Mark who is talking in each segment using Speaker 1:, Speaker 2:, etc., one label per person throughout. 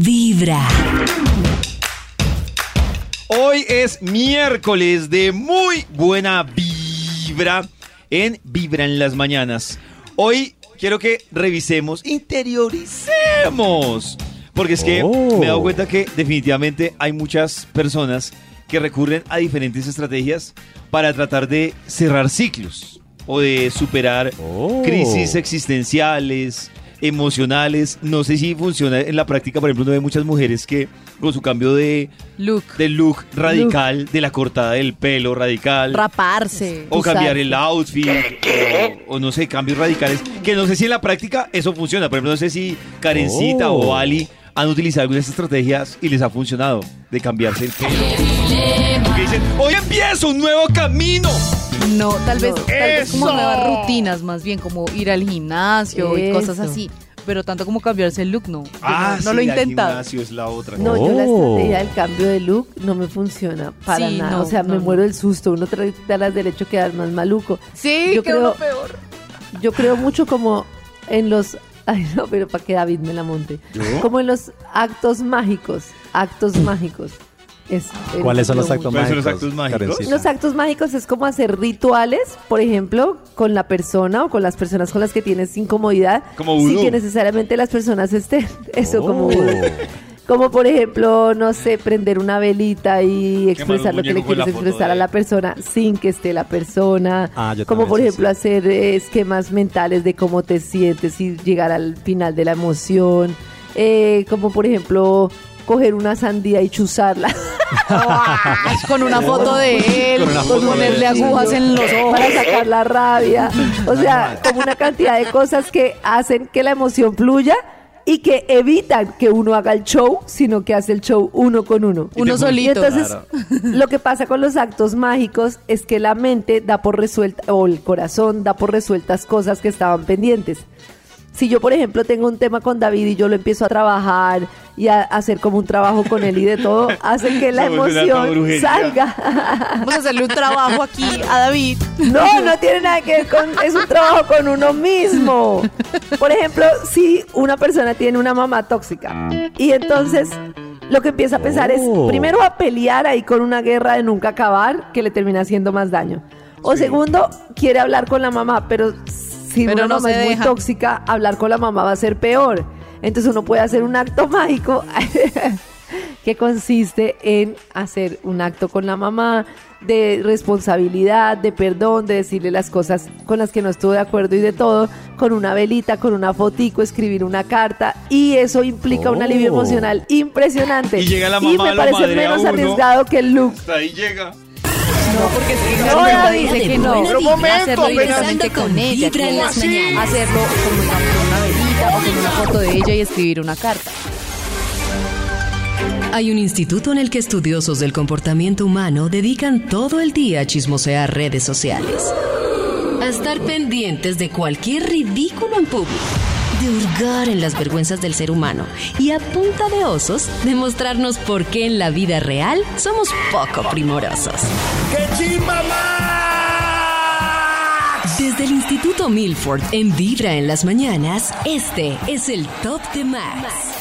Speaker 1: Vibra.
Speaker 2: Hoy es miércoles de muy buena vibra en Vibra en las mañanas. Hoy quiero que revisemos, interioricemos. Porque es que
Speaker 3: Oh.
Speaker 2: me he dado cuenta que definitivamente hay muchas personas que recurren a diferentes estrategias para tratar de cerrar ciclos o de superar
Speaker 3: Oh.
Speaker 2: crisis existenciales, emocionales. No sé si funciona en la práctica. Por ejemplo, uno ve muchas mujeres que con su cambio de,
Speaker 4: Look.
Speaker 2: de look radical, de la cortada del pelo radical,
Speaker 4: Raparse.
Speaker 2: o cambiar el outfit, o, o no sé, cambios radicales, que no sé si en la práctica eso funciona. Por ejemplo, no sé si Karencita
Speaker 3: Oh.
Speaker 2: o Ali han utilizado algunas estrategias y les ha funcionado de cambiarse el pelo. Que dicen, hoy empiezo un nuevo camino.
Speaker 4: No, tal vez, tal vez como nuevas rutinas, más bien como ir al gimnasio y cosas así. Pero tanto como cambiarse el look, no. Yo
Speaker 2: Ah,
Speaker 4: no, no
Speaker 2: sí,
Speaker 4: lo he
Speaker 2: el
Speaker 4: intentado.
Speaker 2: gimnasio es la otra.
Speaker 5: No, yo la
Speaker 3: Oh.
Speaker 5: estrategia del cambio de look no me funciona para
Speaker 4: Sí,
Speaker 5: nada.
Speaker 4: no,
Speaker 5: o sea,
Speaker 4: no,
Speaker 5: me
Speaker 4: no.
Speaker 5: muero del susto. Uno trata las derecho a quedar más maluco.
Speaker 4: Sí,
Speaker 5: Yo
Speaker 4: quedó
Speaker 5: creo-
Speaker 4: lo peor.
Speaker 5: Yo creo mucho como en los... Ay, no, pero para que David me la monte. Como en los actos mágicos. Actos mágicos. Es,
Speaker 3: ¿Cuáles son los actos
Speaker 5: mucho.
Speaker 2: ¿Cuáles son los
Speaker 3: mágicos?
Speaker 2: actos mágicos?
Speaker 3: Karencita?
Speaker 5: Los actos mágicos es como hacer rituales, por ejemplo, con la persona o con las personas con las que tienes incomodidad.
Speaker 2: Como
Speaker 5: Sin que necesariamente las personas estén. Eso, como
Speaker 3: Oh.
Speaker 5: vudú. Como por ejemplo, no sé, prender una velita y expresar lo que le quieres expresar
Speaker 2: de-
Speaker 5: a la persona sin que esté la persona.
Speaker 3: Ah, yo
Speaker 5: como por ejemplo
Speaker 3: sí.
Speaker 5: hacer esquemas mentales de cómo te sientes y llegar al final de la emoción. Eh, como por ejemplo coger una sandía y chuzarla.
Speaker 4: Con una foto de él,
Speaker 3: Con una
Speaker 4: con
Speaker 3: foto de
Speaker 4: ponerle
Speaker 3: él,
Speaker 4: agujas en los ojos.
Speaker 5: para sacar la rabia. O sea, como una cantidad de cosas que hacen que la emoción fluya y que evitan que uno haga el show, sino que hace el show uno con uno.
Speaker 4: Uno
Speaker 5: Y
Speaker 4: solito.
Speaker 5: entonces, lo que pasa con los actos mágicos es que la mente da por resuelta, o el corazón da por resueltas cosas que estaban pendientes. Si yo, por ejemplo, tengo un tema con David y yo lo empiezo a trabajar y a hacer como un trabajo con él y de todo, hace que la emoción salga.
Speaker 4: Vamos a hacerle un trabajo aquí a David.
Speaker 5: No, no tiene nada que ver con, es un trabajo con uno mismo. Por ejemplo, si una persona tiene una mamá tóxica y entonces lo que empieza a pensar es,
Speaker 3: Oh.
Speaker 5: primero a pelear ahí con una guerra de nunca acabar que le termina haciendo más daño. O segundo, quiere hablar con la mamá, pero si
Speaker 4: Pero
Speaker 5: una
Speaker 4: no
Speaker 5: mamá es muy tóxica, hablar con la mamá va a ser peor. Entonces uno puede hacer un acto mágico que consiste en hacer un acto con la mamá de responsabilidad, de perdón, de decirle las cosas con las que no estuvo de acuerdo y de todo, con una velita, con una fotico, escribir una carta y eso implica un alivio
Speaker 3: Oh.
Speaker 5: emocional impresionante.
Speaker 2: Y llega la
Speaker 5: Y
Speaker 2: mamá,
Speaker 5: me
Speaker 2: lo
Speaker 5: parece menos arriesgado que el look.
Speaker 2: Hasta ahí llega.
Speaker 4: No, porque es que
Speaker 5: No,
Speaker 4: Carmen
Speaker 5: David,
Speaker 4: dice que no. Pero momento, hacerlo con ella.
Speaker 1: En
Speaker 4: ¿cómo
Speaker 1: las
Speaker 4: así?
Speaker 1: mañanas.
Speaker 4: Hacerlo con una velita o con una foto de ella y escribir una carta.
Speaker 1: Hay un instituto en el que estudiosos del comportamiento humano dedican todo el día a chismosear redes sociales. A estar pendientes de cualquier ridículo en público. De hurgar en las vergüenzas del ser humano. Y a punta de osos, demostrarnos por qué en la vida real somos poco primorosos. Desde el Instituto Milford en Vibra en las mañanas, este es el Top de Max.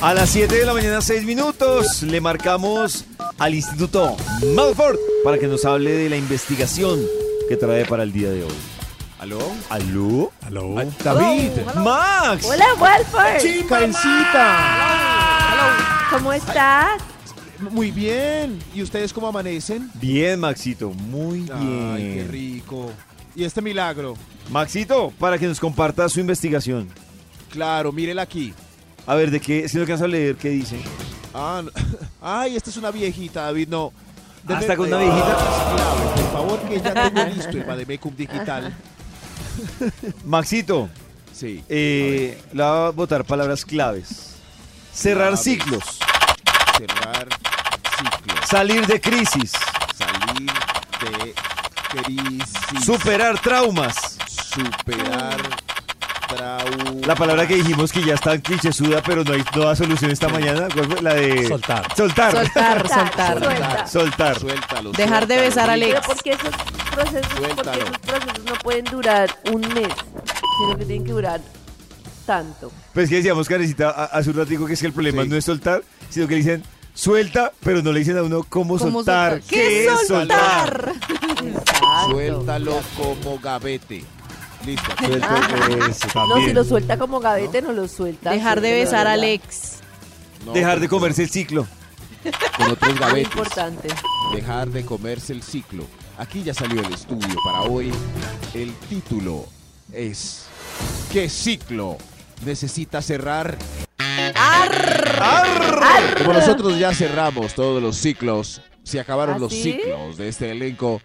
Speaker 2: A las 7 de la mañana, 6 minutos, le marcamos al Instituto Malford para que nos hable de la investigación que trae para el día de hoy. ¿Aló? ¿Aló?
Speaker 3: Aló.
Speaker 6: David,
Speaker 2: ¡Max!
Speaker 5: Hola, Walford.
Speaker 6: Karencita.
Speaker 5: ¿Cómo estás?
Speaker 6: Muy bien. ¿Y ustedes cómo amanecen?
Speaker 2: Bien, Maxito, muy bien.
Speaker 6: Ay, qué rico. ¿Y este milagro?
Speaker 2: Maxito, para que nos comparta su investigación.
Speaker 6: Claro, mírela aquí.
Speaker 2: A ver, ¿de qué? Si no alcanza a leer, ¿qué dice?
Speaker 6: Ah, no. Ay, esta es una viejita, David, no. Deme-
Speaker 2: ¿Hasta con una viejita?
Speaker 6: claro, por favor, que ya tengo listo el Bademecum digital.
Speaker 2: Maxito,
Speaker 6: Sí.
Speaker 2: eh, le va a votar palabras claves. Cerrar
Speaker 6: Claves.
Speaker 2: ciclos,
Speaker 6: Cerrar ciclos.
Speaker 2: salir de crisis,
Speaker 6: Salir de crisis.
Speaker 2: superar traumas.
Speaker 6: Superar
Speaker 2: La palabra que dijimos que ya está clichésuda, pero no hay no da solución esta mañana. ¿Cuál fue? La de
Speaker 3: Soltar.
Speaker 2: Soltar.
Speaker 4: Soltar, soltar.
Speaker 2: Soltar.
Speaker 6: Suéltalo.
Speaker 4: Dejar de besar a. Alex.
Speaker 5: Pero porque esos procesos, porque
Speaker 6: Suéltalo.
Speaker 5: esos procesos no pueden durar un mes, sino que tienen que durar tanto.
Speaker 2: Pues que decíamos, Karencita, a- hace un ratico que es que el problema
Speaker 6: Sí.
Speaker 2: no es soltar, sino que le dicen suelta, pero no le dicen a uno cómo,
Speaker 4: ¿Cómo
Speaker 2: soltar.
Speaker 4: soltar? ¿Qué
Speaker 2: es
Speaker 4: soltar?
Speaker 5: Exacto.
Speaker 6: Suéltalo como gavete. Listo.
Speaker 2: Suelta, eso
Speaker 5: No, si lo suelta como gavete, no, lo suelta.
Speaker 4: Dejar de besar a
Speaker 5: verdad.
Speaker 4: Alex.
Speaker 6: No,
Speaker 2: Dejar de comerse el ciclo.
Speaker 6: Con otros
Speaker 5: Muy importante.
Speaker 6: Dejar de comerse el ciclo. Aquí ya salió el estudio para hoy. El título es ¿Qué ciclo necesita cerrar? Como nosotros ya cerramos todos los ciclos, se acabaron
Speaker 5: ¿Ah,
Speaker 6: los ciclos de este elenco.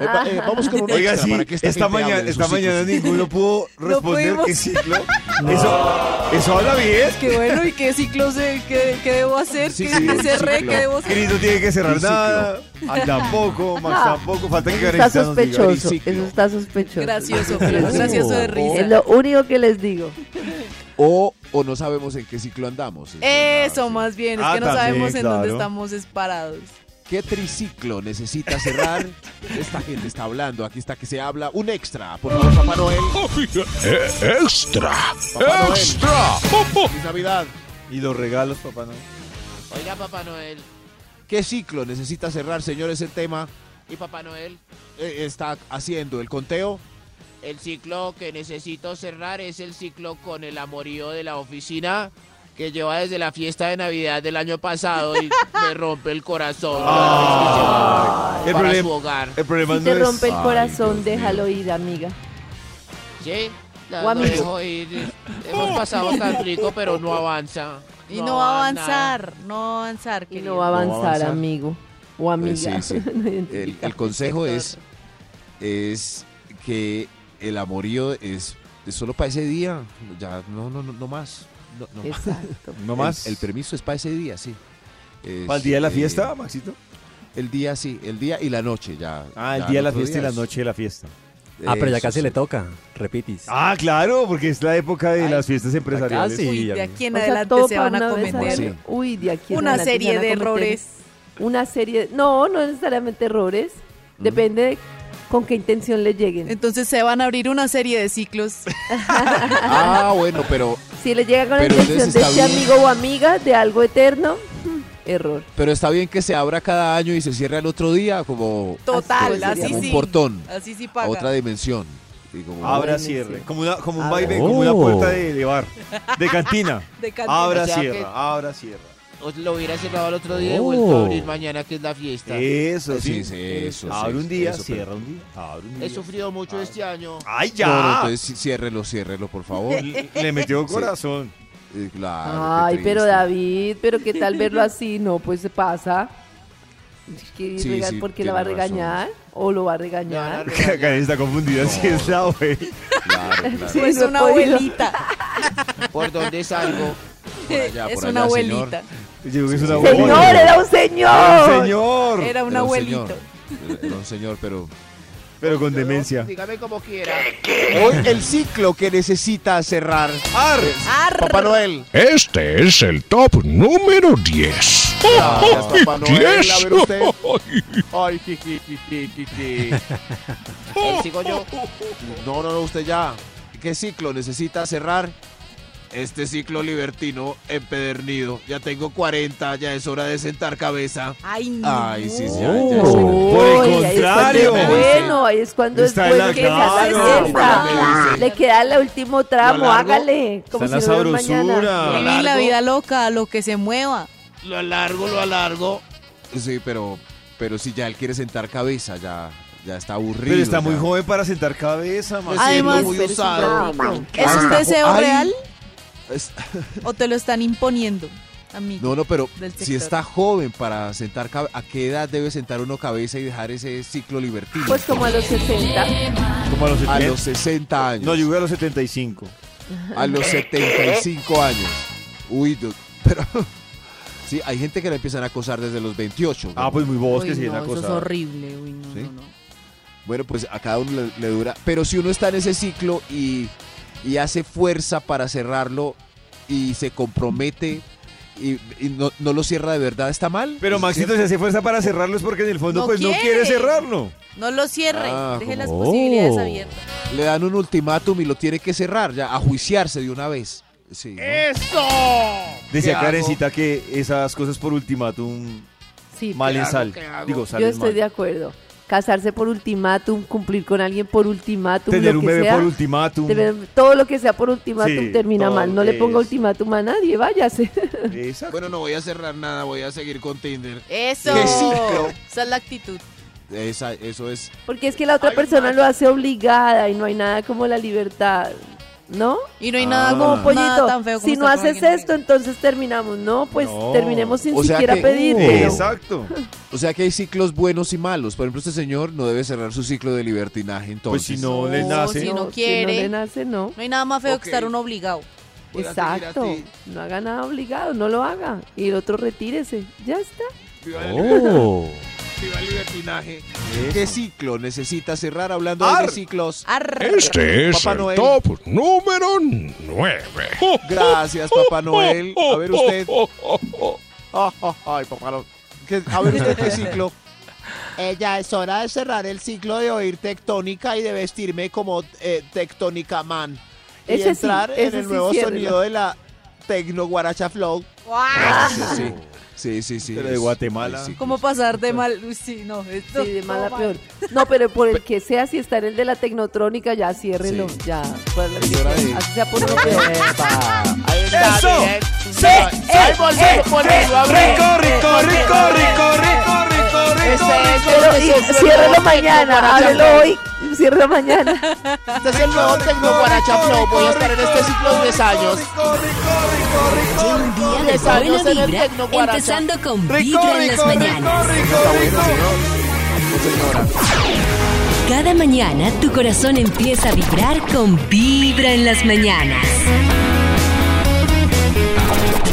Speaker 6: Eh, eh, vamos con un
Speaker 2: Oiga,
Speaker 6: extra
Speaker 2: sí,
Speaker 6: para que esta,
Speaker 2: mañana, esta mañana ninguno pudo responder qué ciclo. Eso, eso habla bien.
Speaker 4: Qué bueno, ¿y qué ciclos de, qué, qué debo hacer?
Speaker 6: Sí,
Speaker 4: ¿Qué
Speaker 6: sí,
Speaker 4: cerré?
Speaker 6: ciclo.
Speaker 4: ¿Qué debo hacer?
Speaker 2: Cris no tiene que cerrar
Speaker 6: ciclo.
Speaker 2: nada. Ah, tampoco, Max
Speaker 5: Ah,
Speaker 2: tampoco. Falta que
Speaker 5: Eso está sospechoso.
Speaker 6: ciclo.
Speaker 5: Eso está sospechoso.
Speaker 4: Gracioso, pero gracioso de
Speaker 5: Es
Speaker 4: risa.
Speaker 5: lo único que les digo.
Speaker 6: O, o no sabemos en qué ciclo andamos. Es verdad,
Speaker 4: Eso
Speaker 6: sí.
Speaker 4: más bien, es
Speaker 2: Ah,
Speaker 4: que no
Speaker 2: también,
Speaker 4: sabemos en dónde
Speaker 2: claro.
Speaker 4: estamos parados.
Speaker 6: ¿Qué triciclo necesita cerrar? Esta gente está hablando. Aquí está que se habla. Un extra, por favor, Papá Noel.
Speaker 3: Extra,
Speaker 6: Papá Noel.
Speaker 3: extra.
Speaker 6: Feliz Navidad.
Speaker 2: Y los regalos, papá, no.
Speaker 7: Oiga, Papá Noel.
Speaker 6: ¿Qué ciclo necesita cerrar, señores, el tema?
Speaker 7: ¿Y Papá Noel?
Speaker 6: Eh, está haciendo el conteo.
Speaker 7: El ciclo que necesito cerrar es el ciclo con el amorío de la oficina que lleva desde la fiesta de Navidad del año pasado y me rompe el corazón.
Speaker 2: Ah, el
Speaker 7: para
Speaker 2: problema-
Speaker 7: su hogar.
Speaker 2: El problema
Speaker 5: Si
Speaker 2: no
Speaker 5: te
Speaker 2: es.
Speaker 5: rompe el corazón, déjalo ir, amiga.
Speaker 7: ¿Sí? La,
Speaker 5: O
Speaker 7: lo
Speaker 5: amigo.
Speaker 7: dejo ir. Hemos pasado tan rico, pero no avanza.
Speaker 4: Y no, va a
Speaker 7: avanza.
Speaker 4: avanzar, no va a avanzar.
Speaker 5: Y no va a
Speaker 6: No va a
Speaker 5: avanzar,
Speaker 6: avanzar.
Speaker 5: amigo. O
Speaker 6: Eh,
Speaker 5: amiga.
Speaker 6: sí, sí.
Speaker 5: No
Speaker 6: El, consejo es, es que el amorío es, es solo para ese día. Ya, no, no, no, no más. No, no más.
Speaker 5: Exacto.
Speaker 2: No
Speaker 6: El-
Speaker 2: más.
Speaker 6: El, permiso es para ese día, sí. Es,
Speaker 2: ¿Para el día de la
Speaker 6: eh,
Speaker 2: fiesta, Maxito?
Speaker 6: El día, sí. El día y la noche, ya.
Speaker 2: Ah, el
Speaker 6: ya
Speaker 2: día de la fiesta y la noche de la fiesta.
Speaker 8: Ah, pero ya
Speaker 6: Eso
Speaker 8: casi
Speaker 6: sí.
Speaker 8: le toca. Repitis.
Speaker 2: Ah, claro, porque es la época de
Speaker 7: Ay,
Speaker 2: las fiestas empresariales.
Speaker 8: casi.
Speaker 4: Uy,
Speaker 8: Sí,
Speaker 4: de aquí en
Speaker 5: sea,
Speaker 4: adelante se van a cometer
Speaker 6: Sí.
Speaker 5: Uy, de aquí en
Speaker 4: una
Speaker 5: adelante se
Speaker 4: serie
Speaker 5: van a
Speaker 4: de errores.
Speaker 5: Una serie. No, no necesariamente errores.
Speaker 6: Mm.
Speaker 5: Depende de con qué intención le lleguen.
Speaker 4: Entonces se van a abrir una serie de ciclos.
Speaker 6: Ah, bueno, pero,
Speaker 5: Si le llega con la intención de este
Speaker 6: bien.
Speaker 5: amigo o amiga de algo eterno, error.
Speaker 6: pero está bien que se abra cada año y se cierre al otro día como
Speaker 4: Total,
Speaker 5: Así
Speaker 4: así,
Speaker 5: sería
Speaker 6: un
Speaker 4: sí.
Speaker 6: portón
Speaker 4: Así sí
Speaker 6: a
Speaker 4: paga.
Speaker 6: otra dimensión. Y como-
Speaker 2: Abra, cierre. Como, una, como un
Speaker 5: Abra.
Speaker 2: baile, como una
Speaker 8: Oh.
Speaker 2: puerta de, de bar. De cantina.
Speaker 4: De cantina.
Speaker 2: Abra,
Speaker 7: O sea
Speaker 2: cierra,
Speaker 7: que-
Speaker 2: abra, cierra.
Speaker 7: Lo hubiera cerrado el otro día y
Speaker 8: Oh.
Speaker 7: vuelto a abrir mañana, que es la fiesta.
Speaker 2: Eso,
Speaker 6: Sí,
Speaker 2: sí.
Speaker 6: sí, eso,
Speaker 2: Abre
Speaker 6: sí,
Speaker 2: un día,
Speaker 6: eso,
Speaker 2: cierra un día. Abre un día.
Speaker 7: He sufrido mucho este año.
Speaker 2: ¡Ay, ya!
Speaker 6: No, no, entonces ciérrelo, ciérrelo, por favor.
Speaker 2: Le, le metió corazón.
Speaker 6: Eh, claro,
Speaker 5: Ay,
Speaker 6: qué
Speaker 5: pero. David, pero qué tal verlo así, no, pues se pasa. Es que
Speaker 6: Sí,
Speaker 5: rega-
Speaker 6: sí,
Speaker 5: ¿Por qué la va a
Speaker 6: razón.
Speaker 5: regañar? ¿O lo va a regañar?
Speaker 7: regañar.
Speaker 2: Karen está confundida si es la güey.
Speaker 6: Claro, claro.
Speaker 5: Sí.
Speaker 4: es
Speaker 5: no he
Speaker 4: una abuelita.
Speaker 7: ¿Por dónde salgo?
Speaker 6: Por allá,
Speaker 4: es
Speaker 6: por
Speaker 4: una
Speaker 6: allá, señor.
Speaker 4: abuelita.
Speaker 2: Creo que es una
Speaker 5: ¡Señor,
Speaker 2: abuela.
Speaker 5: era un señor!
Speaker 2: señor!
Speaker 4: Era un
Speaker 6: Era un
Speaker 4: abuelito.
Speaker 6: señor. Era un señor, pero...
Speaker 2: Pero con demencia.
Speaker 7: Dígame como quiera.
Speaker 6: Hoy el ciclo que necesita cerrar.
Speaker 2: ¡Ar!
Speaker 4: Arr.
Speaker 6: Papá Noel.
Speaker 3: Este es el top número 10.
Speaker 6: Gracias, Papá Noel. A
Speaker 3: 10.
Speaker 6: ver usted. Ay, jiji, jiji,
Speaker 7: sigo yo.
Speaker 6: No, no, no, usted ya. ¿Qué ciclo necesita cerrar? Este ciclo libertino empedernido. Ya tengo 40, ya es hora de sentar cabeza.
Speaker 4: Ay, no.
Speaker 6: Ay, sí, sí,
Speaker 8: Oh.
Speaker 6: ya, ya es hora.
Speaker 2: Por el
Speaker 5: ahí es
Speaker 2: contrario.
Speaker 5: es bueno, ahí es cuando
Speaker 2: Está
Speaker 5: es
Speaker 2: en
Speaker 5: bueno
Speaker 2: la
Speaker 5: que.
Speaker 6: Ah.
Speaker 5: Le queda el último tramo, hágale. Como
Speaker 2: Está
Speaker 5: si
Speaker 2: la
Speaker 5: no
Speaker 2: sabrosura.
Speaker 4: Vivir la vida loca, lo que se mueva.
Speaker 7: Lo alargo, lo alargo.
Speaker 6: Sí, pero, pero si ya él quiere sentar cabeza, ya, ya está aburrido.
Speaker 2: Pero está muy
Speaker 6: ya.
Speaker 2: joven para sentar cabeza.
Speaker 7: Me
Speaker 4: Además,
Speaker 7: muy usado.
Speaker 4: ¿Es
Speaker 6: Ah,
Speaker 4: un deseo
Speaker 6: Ay.
Speaker 4: real
Speaker 6: Es-
Speaker 4: o te lo están imponiendo, amigo?
Speaker 6: No, no, pero si está joven para sentar cabeza, ¿a qué edad debe sentar uno cabeza y dejar ese ciclo libertino?
Speaker 5: Pues como a los 60.
Speaker 2: Como a los
Speaker 6: a
Speaker 2: 70.
Speaker 6: los 60 años.
Speaker 2: No, yo llegué a los 75.
Speaker 6: a los 75 años. Uy, pero sí, hay gente que la empiezan a acosar desde los 28.
Speaker 2: Ah, pues muy bobos que siguen
Speaker 4: no, eso es horrible. Uy, no,
Speaker 6: ¿Sí?
Speaker 4: no, no.
Speaker 6: Bueno, pues a cada uno le, le dura. Pero si uno está en ese ciclo y, y hace fuerza para cerrarlo y se compromete y, y no, no lo cierra de verdad, ¿está mal?
Speaker 2: Pero
Speaker 6: ¿Es
Speaker 2: Maxito, si hace fuerza para cerrarlo es porque en el fondo
Speaker 4: No
Speaker 2: pues no
Speaker 4: quiere.
Speaker 2: quiere cerrarlo.
Speaker 4: No lo cierre,
Speaker 6: Ah,
Speaker 4: deje las posibilidades abiertas.
Speaker 6: Le dan un ultimátum y lo tiene que cerrar, ya, a juiciarse de una vez. Sí, ¿no?
Speaker 7: ¡Eso!
Speaker 2: Decía. Karencita que esas cosas por ultimátum
Speaker 5: Sí,
Speaker 2: mal en sal. Digo,
Speaker 5: yo estoy
Speaker 2: mal.
Speaker 5: de acuerdo. Casarse por ultimátum, cumplir con alguien por ultimátum,
Speaker 2: Tener
Speaker 5: lo
Speaker 2: un
Speaker 5: que
Speaker 2: bebé
Speaker 5: sea.
Speaker 2: por ultimátum.
Speaker 5: tener- todo lo que sea por ultimátum
Speaker 2: Sí,
Speaker 5: termina mal. No le ponga ultimátum a nadie, váyase.
Speaker 2: Exacto.
Speaker 6: Bueno, no voy a cerrar nada, voy a seguir con Tinder.
Speaker 4: Eso.
Speaker 6: ¡Qué ciclo!
Speaker 4: Esa es la actitud.
Speaker 6: Esa, eso es.
Speaker 5: Porque es que la otra persona lo hace obligada y no hay nada como la libertad, ¿no?
Speaker 4: Y no hay
Speaker 2: Ah.
Speaker 4: nada
Speaker 5: Como
Speaker 4: como
Speaker 5: pollito,
Speaker 4: nada tan feo como
Speaker 5: si no haces esto, entonces terminamos. No, pues
Speaker 2: No.
Speaker 5: terminemos sin
Speaker 6: O sea
Speaker 5: siquiera
Speaker 6: que-
Speaker 5: pedírtelo.
Speaker 2: Exacto.
Speaker 6: O sea que hay ciclos buenos y malos. Por ejemplo, este señor no debe cerrar su ciclo de libertinaje
Speaker 2: Pues
Speaker 6: entonces.
Speaker 2: si no le nace.
Speaker 4: si no
Speaker 5: Si
Speaker 4: quiere.
Speaker 5: no le nace, no.
Speaker 4: No hay nada más feo que estar uno obligado.
Speaker 5: Exacto. No haga nada obligado, no lo haga. Y el otro retírese. Ya está.
Speaker 8: Oh.
Speaker 6: Libertinaje. ¿Qué ciclo necesita cerrar hablando
Speaker 2: Ar.
Speaker 6: de ciclos?
Speaker 4: Arr.
Speaker 3: Este es
Speaker 6: Papá
Speaker 3: el
Speaker 6: Noel.
Speaker 3: top número 9.
Speaker 6: Gracias, Papá Noel. A ver usted. Ay, Papá Noel. ¿Qué- A ver usted qué ciclo.
Speaker 7: Eh, ya es hora de cerrar el ciclo de oír tectónica y de vestirme como eh, tectónica man. Y
Speaker 5: Ese sí,
Speaker 7: entrar en el
Speaker 5: sí,
Speaker 7: nuevo sonido de la Tecno Guaracha Flow.
Speaker 6: Sí, sí. Sí, sí, sí.
Speaker 2: Pero de Guatemala.
Speaker 6: sí.
Speaker 4: ¿Cómo pasar de mal? Sí, no. Esto
Speaker 5: Sí, de mala a peor.
Speaker 4: mal.
Speaker 5: No, pero por el que sea, si está en el de la tecnotrónica, ya ciérrelo.
Speaker 6: Sí.
Speaker 5: Ya. Así por peor.
Speaker 7: Ahí está,
Speaker 2: ¡Eso! ¡Sí!
Speaker 7: Abrir.
Speaker 2: ¡Rico, rico, rico, rico, rico, rico, rico!
Speaker 5: Ciérrelo mañana,
Speaker 7: Tecno Guaracha
Speaker 5: hoy, ciérrelo mañana.
Speaker 7: Este es el nuevo Tecno Guaracha Flow. Voy a estar en este ciclo 10 años.
Speaker 1: Un día de
Speaker 7: 10 años
Speaker 1: buena
Speaker 7: en el
Speaker 1: vibra,
Speaker 7: Tecno
Speaker 1: empezando con Vibra en las mañanas. Cada mañana tu corazón empieza a vibrar con Vibra en las mañanas.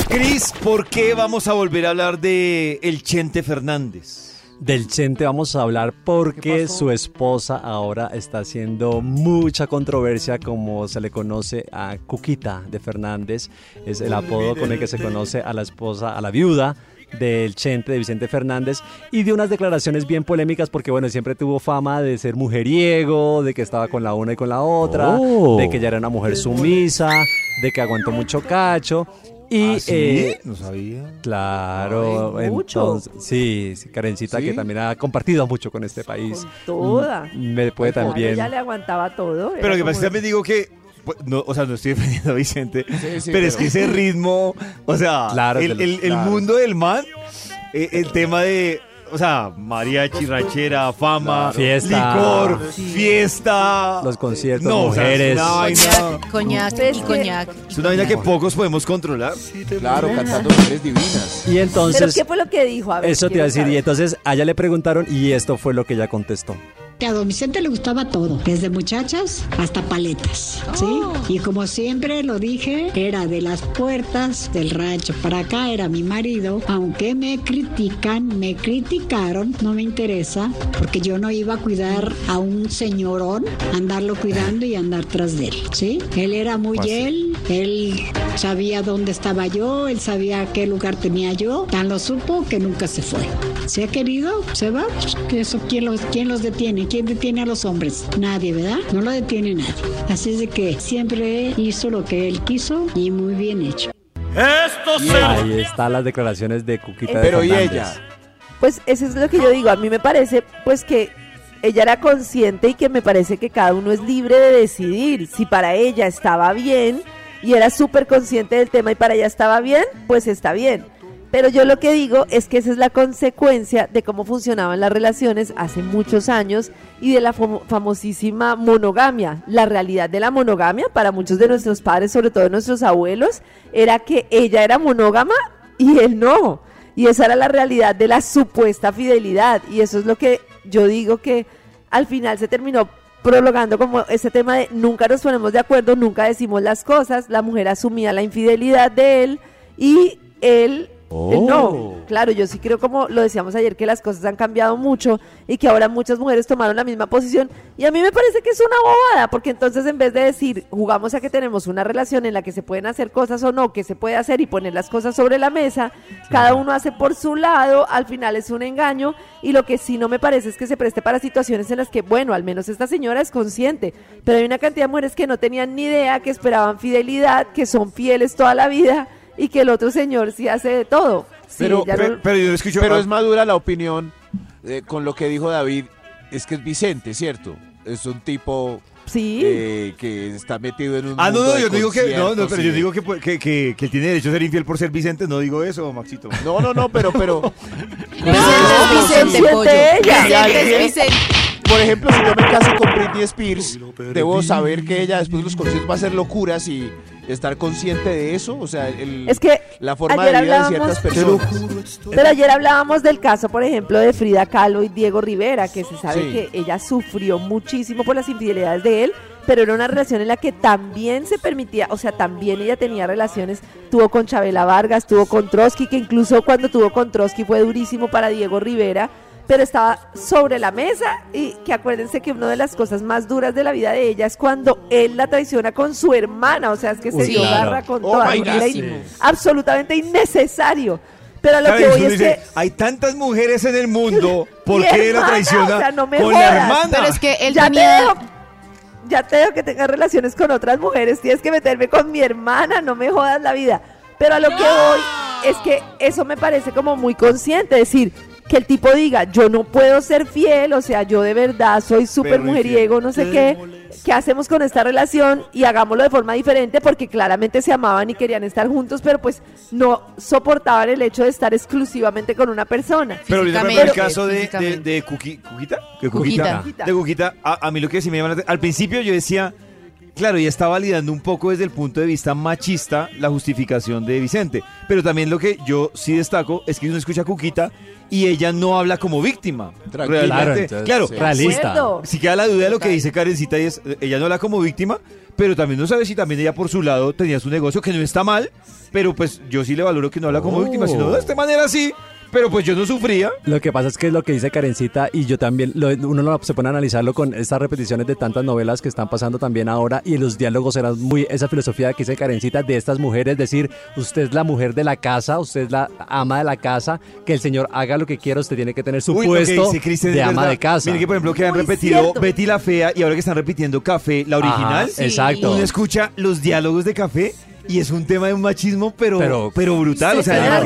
Speaker 2: Cris, ¿por qué vamos a volver a hablar de el Chente Fernández?
Speaker 8: Del Chente vamos a hablar porque su esposa ahora está haciendo mucha controversia como se le conoce a Cuquita de Fernández. Es el apodo con el que se conoce a la esposa, a la viuda del Chente de Vicente Fernández y de unas declaraciones bien polémicas porque bueno, siempre tuvo fama de ser mujeriego, de que estaba con la una y con la otra,
Speaker 3: Oh.
Speaker 8: de que ya era una mujer sumisa, de que aguantó mucho cacho y
Speaker 2: ¿Ah, sí?
Speaker 8: eh,
Speaker 2: no sabía.
Speaker 8: Claro,
Speaker 5: Ay, mucho.
Speaker 8: entonces, sí, sí, Karencita
Speaker 6: ¿Sí?
Speaker 8: que también ha compartido mucho con este país.
Speaker 5: Con toda.
Speaker 8: Mm, Me puede
Speaker 5: Claro,
Speaker 8: también.
Speaker 5: Ya le aguantaba todo.
Speaker 2: Pero que pasa también digo que, pues, no, o sea, no estoy defendiendo a Vicente,
Speaker 6: Sí, sí,
Speaker 2: pero es que ese ritmo, o sea,
Speaker 8: Claro,
Speaker 2: el,
Speaker 8: de los-
Speaker 2: el- el
Speaker 8: claro.
Speaker 2: mundo del man, eh, el tema de, o sea, mariachi, ranchera, fama,
Speaker 8: Fiesta.
Speaker 2: licor, fiesta.
Speaker 8: Los conciertos,
Speaker 2: no, o sea, es
Speaker 8: mujeres.
Speaker 4: Coñac, coñac
Speaker 5: Es
Speaker 4: y coñac.
Speaker 2: es una vaina que pocos podemos controlar.
Speaker 6: Claro, cantando mujeres divinas.
Speaker 8: Y
Speaker 5: ¿Pero
Speaker 8: entonces,
Speaker 5: qué fue lo que dijo? A ver,
Speaker 8: eso te iba a decir. Y entonces a ella le preguntaron y esto fue lo que ella contestó.
Speaker 9: A don Vicente le gustaba todo, desde muchachas hasta paletas, ¿sí? Y como siempre lo dije, era de las puertas del rancho para acá, era mi marido. Aunque me critican, me criticaron, no me interesa, porque yo no iba a cuidar a un señorón, andarlo cuidando y andar tras de él, ¿sí? Él era muy él, él sabía dónde estaba yo, él sabía qué lugar tenía yo, tan lo supo que nunca se fue. Se ha querido, se va, pues, que eso, ¿quién los, ¿quién los detiene? ¿Quién detiene a los hombres? Nadie, ¿verdad? No lo detiene nadie. Así es de que siempre hizo lo que él quiso y muy bien hecho.
Speaker 8: Ahí están las declaraciones de Cuquita de
Speaker 6: Pero ¿y
Speaker 8: Fernández.
Speaker 6: ella?
Speaker 5: Pues eso es lo que yo digo. A mí me parece, pues que ella era consciente y que me parece que cada uno es libre de decidir. Si para ella estaba bien y era súper consciente del tema y para ella estaba bien, pues está bien. Pero yo lo que digo es que esa es la consecuencia de cómo funcionaban las relaciones hace muchos años y de la famo- famosísima monogamia. La realidad de la monogamia para muchos de nuestros padres, sobre todo nuestros abuelos, era que ella era monógama y él no. Y esa era la realidad de la supuesta fidelidad. Y eso es lo que yo digo que al final se terminó prolongando como ese tema de nunca nos ponemos de acuerdo, nunca decimos las cosas. La mujer asumía la infidelidad de él y él Eh, No, claro, yo sí creo como lo decíamos ayer que las cosas han cambiado mucho y que ahora muchas mujeres tomaron la misma posición. Y a mí me parece que es una bobada porque entonces en vez de decir jugamos a que tenemos una relación en la que se pueden hacer cosas o no, que se puede hacer y poner las cosas sobre la mesa, cada uno hace por su lado, al final es un engaño. Y lo que sí no me parece es que se preste para situaciones en las que, bueno, al menos esta señora es consciente, pero hay una cantidad de mujeres que no tenían ni idea, que esperaban fidelidad, que son fieles toda la vida y que el otro señor sí hace de todo. Sí,
Speaker 6: Pero-
Speaker 5: ya
Speaker 2: Pero,
Speaker 5: no-
Speaker 2: pero yo escucho.
Speaker 6: Pero
Speaker 2: ah,
Speaker 6: es madura la opinión eh, con lo que dijo David. Es que es Vicente, ¿cierto? Es un tipo
Speaker 5: sí.
Speaker 6: eh, que está metido en un
Speaker 2: Ah, no,
Speaker 6: mundo
Speaker 2: no, yo digo que. No, no, pero yo digo que, que, que, que él tiene derecho a ser infiel por ser Vicente. No digo eso, Maxito.
Speaker 6: No, no, no, pero, pero,
Speaker 4: Vicente
Speaker 5: No,
Speaker 4: es Vicente,
Speaker 5: Vicente
Speaker 4: pollo. Vicente es Vicente.
Speaker 6: por ejemplo, si yo me caso con Britney Spears, debo saber que ella después de los conciertos va a hacer locuras y estar consciente de eso. O sea, el-
Speaker 5: Es que
Speaker 6: la forma de vida de ciertas personas.
Speaker 5: Pero ayer hablábamos del caso, por ejemplo, de Frida Kahlo y Diego Rivera, que se sabe
Speaker 6: Sí.
Speaker 5: que ella sufrió muchísimo por las infidelidades de él, pero era una relación en la que también se permitía, o sea, también ella tenía relaciones, tuvo con Chabela Vargas, tuvo con Trotsky, que incluso cuando tuvo con Trotsky fue durísimo para Diego Rivera, pero estaba sobre la mesa y que acuérdense que una de las cosas más duras de la vida de ella es cuando él la traiciona con su hermana, o sea, es que se
Speaker 8: Uy,
Speaker 5: dio
Speaker 8: claro.
Speaker 5: garra con
Speaker 6: Oh
Speaker 5: toda, absolutamente innecesario. Pero a lo
Speaker 2: Claro,
Speaker 5: que voy es
Speaker 2: dice,
Speaker 5: que
Speaker 2: hay tantas mujeres en el mundo, ¿por qué la
Speaker 5: hermana,
Speaker 2: traiciona
Speaker 5: o sea, no me
Speaker 2: con la
Speaker 5: jodas.
Speaker 2: hermana?
Speaker 4: Pero es que él
Speaker 5: ya te
Speaker 4: tenía...
Speaker 5: dejo, ya te dejo que tengas relaciones con otras mujeres, tienes que meterme con mi hermana, no me jodas la vida. Pero a lo que voy es que eso me parece como muy consciente, decir que el tipo diga, yo no puedo ser fiel, o sea, yo de verdad soy súper mujeriego, no sé qué, ¿qué hacemos con esta relación? Y hagámoslo de forma diferente porque claramente se amaban y querían estar juntos, pero pues no soportaban el hecho de estar exclusivamente con una persona.
Speaker 2: Pero ejemplo, el caso de, de, de Cuqui- ¿Cuquita? ¿De
Speaker 4: Cuquita.
Speaker 2: De Cuquita, a, a mí lo que sí me llama la atención- Al principio yo decía, claro, ella está validando un poco desde el punto de vista machista la justificación de Vicente. Pero también lo que yo sí destaco es que uno escucha a Cuquita y ella no habla como víctima. Realmente.
Speaker 8: Claro, entonces,
Speaker 2: claro,
Speaker 6: sí.
Speaker 8: realista.
Speaker 2: si queda la duda de lo que dice Karencita y es, ella no habla como víctima, pero también no sabe si también ella por su lado tenía su negocio, que no está mal, pero pues yo sí le valoro que no habla como
Speaker 8: Oh.
Speaker 2: víctima, sino de esta manera sí, pero pues yo no sufría.
Speaker 8: Lo que pasa es que es lo que dice Karencita y yo también, lo- uno lo- se pone a analizarlo con estas repeticiones de tantas novelas que están pasando también ahora y los diálogos eran muy, esa filosofía que dice Karencita de estas mujeres, decir, usted es la mujer de la casa, usted es la ama de la casa, que el señor haga lo que quiera, usted tiene que tener su
Speaker 2: Uy, lo que
Speaker 8: puesto
Speaker 2: dice Cristian
Speaker 8: de ama de casa.
Speaker 2: Mire que por ejemplo que han
Speaker 5: Muy
Speaker 2: repetido
Speaker 5: cierto.
Speaker 2: Betty la Fea y ahora que están repitiendo Café, la original,
Speaker 8: Ajá, exacto.
Speaker 2: uno escucha los diálogos de Café y es un tema de un machismo, pero, pero,
Speaker 8: Pero-
Speaker 2: brutal. O sea.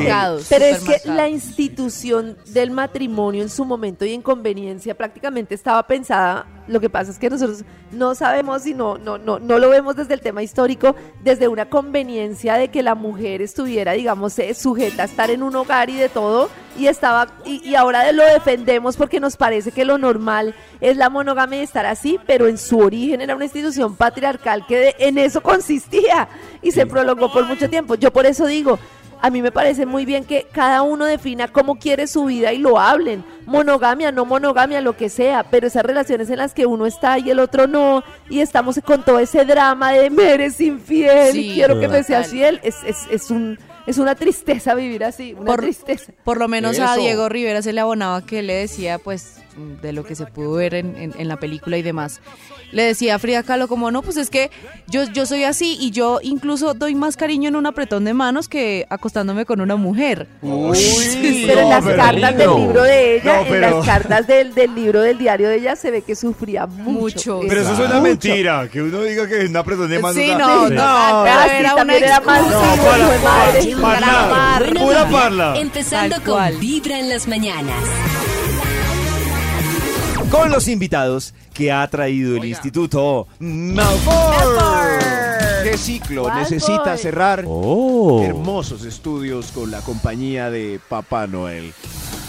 Speaker 5: Pero es que la institución del matrimonio en su momento y en conveniencia prácticamente estaba pensada. Lo que pasa es que nosotros no sabemos y no, no, no, no lo vemos desde el tema histórico, desde una conveniencia de que la mujer estuviera, digamos, eh, sujeta a estar en un hogar y de todo, y estaba, y, y ahora lo defendemos porque nos parece que lo normal es la monogamia y estar así, pero en su origen era una institución patriarcal que de- en eso consistía y se prolongó por mucho tiempo. Yo por eso digo, a mí me parece muy bien que cada uno defina cómo quiere su vida y lo hablen. Monogamia, no monogamia, lo que sea, pero esas relaciones en las que uno está y el otro no, y estamos con todo ese drama de me eres infiel,
Speaker 4: Sí,
Speaker 5: quiero que me seas fiel, es, es, es, un, es una tristeza vivir así, una
Speaker 4: Por-
Speaker 5: tristeza.
Speaker 4: Por lo menos a. Diego Rivera se le abonaba que él le decía, pues, de lo que se pudo ver en, en- en la película y demás. Le decía a Frida Kahlo como, no, pues es que yo, yo soy así y yo incluso doy más cariño en un apretón de manos que acostándome con una mujer.
Speaker 6: Uy,
Speaker 5: Pero en las
Speaker 2: pero-
Speaker 5: cartas del libro de ella,
Speaker 2: No,
Speaker 5: en las cartas del, del libro del diario de ella se ve que sufría mucho.
Speaker 4: Mucho.
Speaker 2: Pero eso es
Speaker 5: Mucho.
Speaker 2: una mentira, que uno diga que es una apretón de manos.
Speaker 4: Sí, no,
Speaker 8: Sí.
Speaker 4: no,
Speaker 5: sí,
Speaker 4: era una
Speaker 5: era más.
Speaker 2: Parla, pura.
Speaker 1: Empezando con. Vibra en las mañanas.
Speaker 2: Con los invitados que ha traído el Instituto Malfoy.
Speaker 6: ¿Qué ciclo
Speaker 5: Malfoy.
Speaker 6: necesita cerrar?
Speaker 8: Oh.
Speaker 6: Hermosos estudios con la compañía de Papá Noel.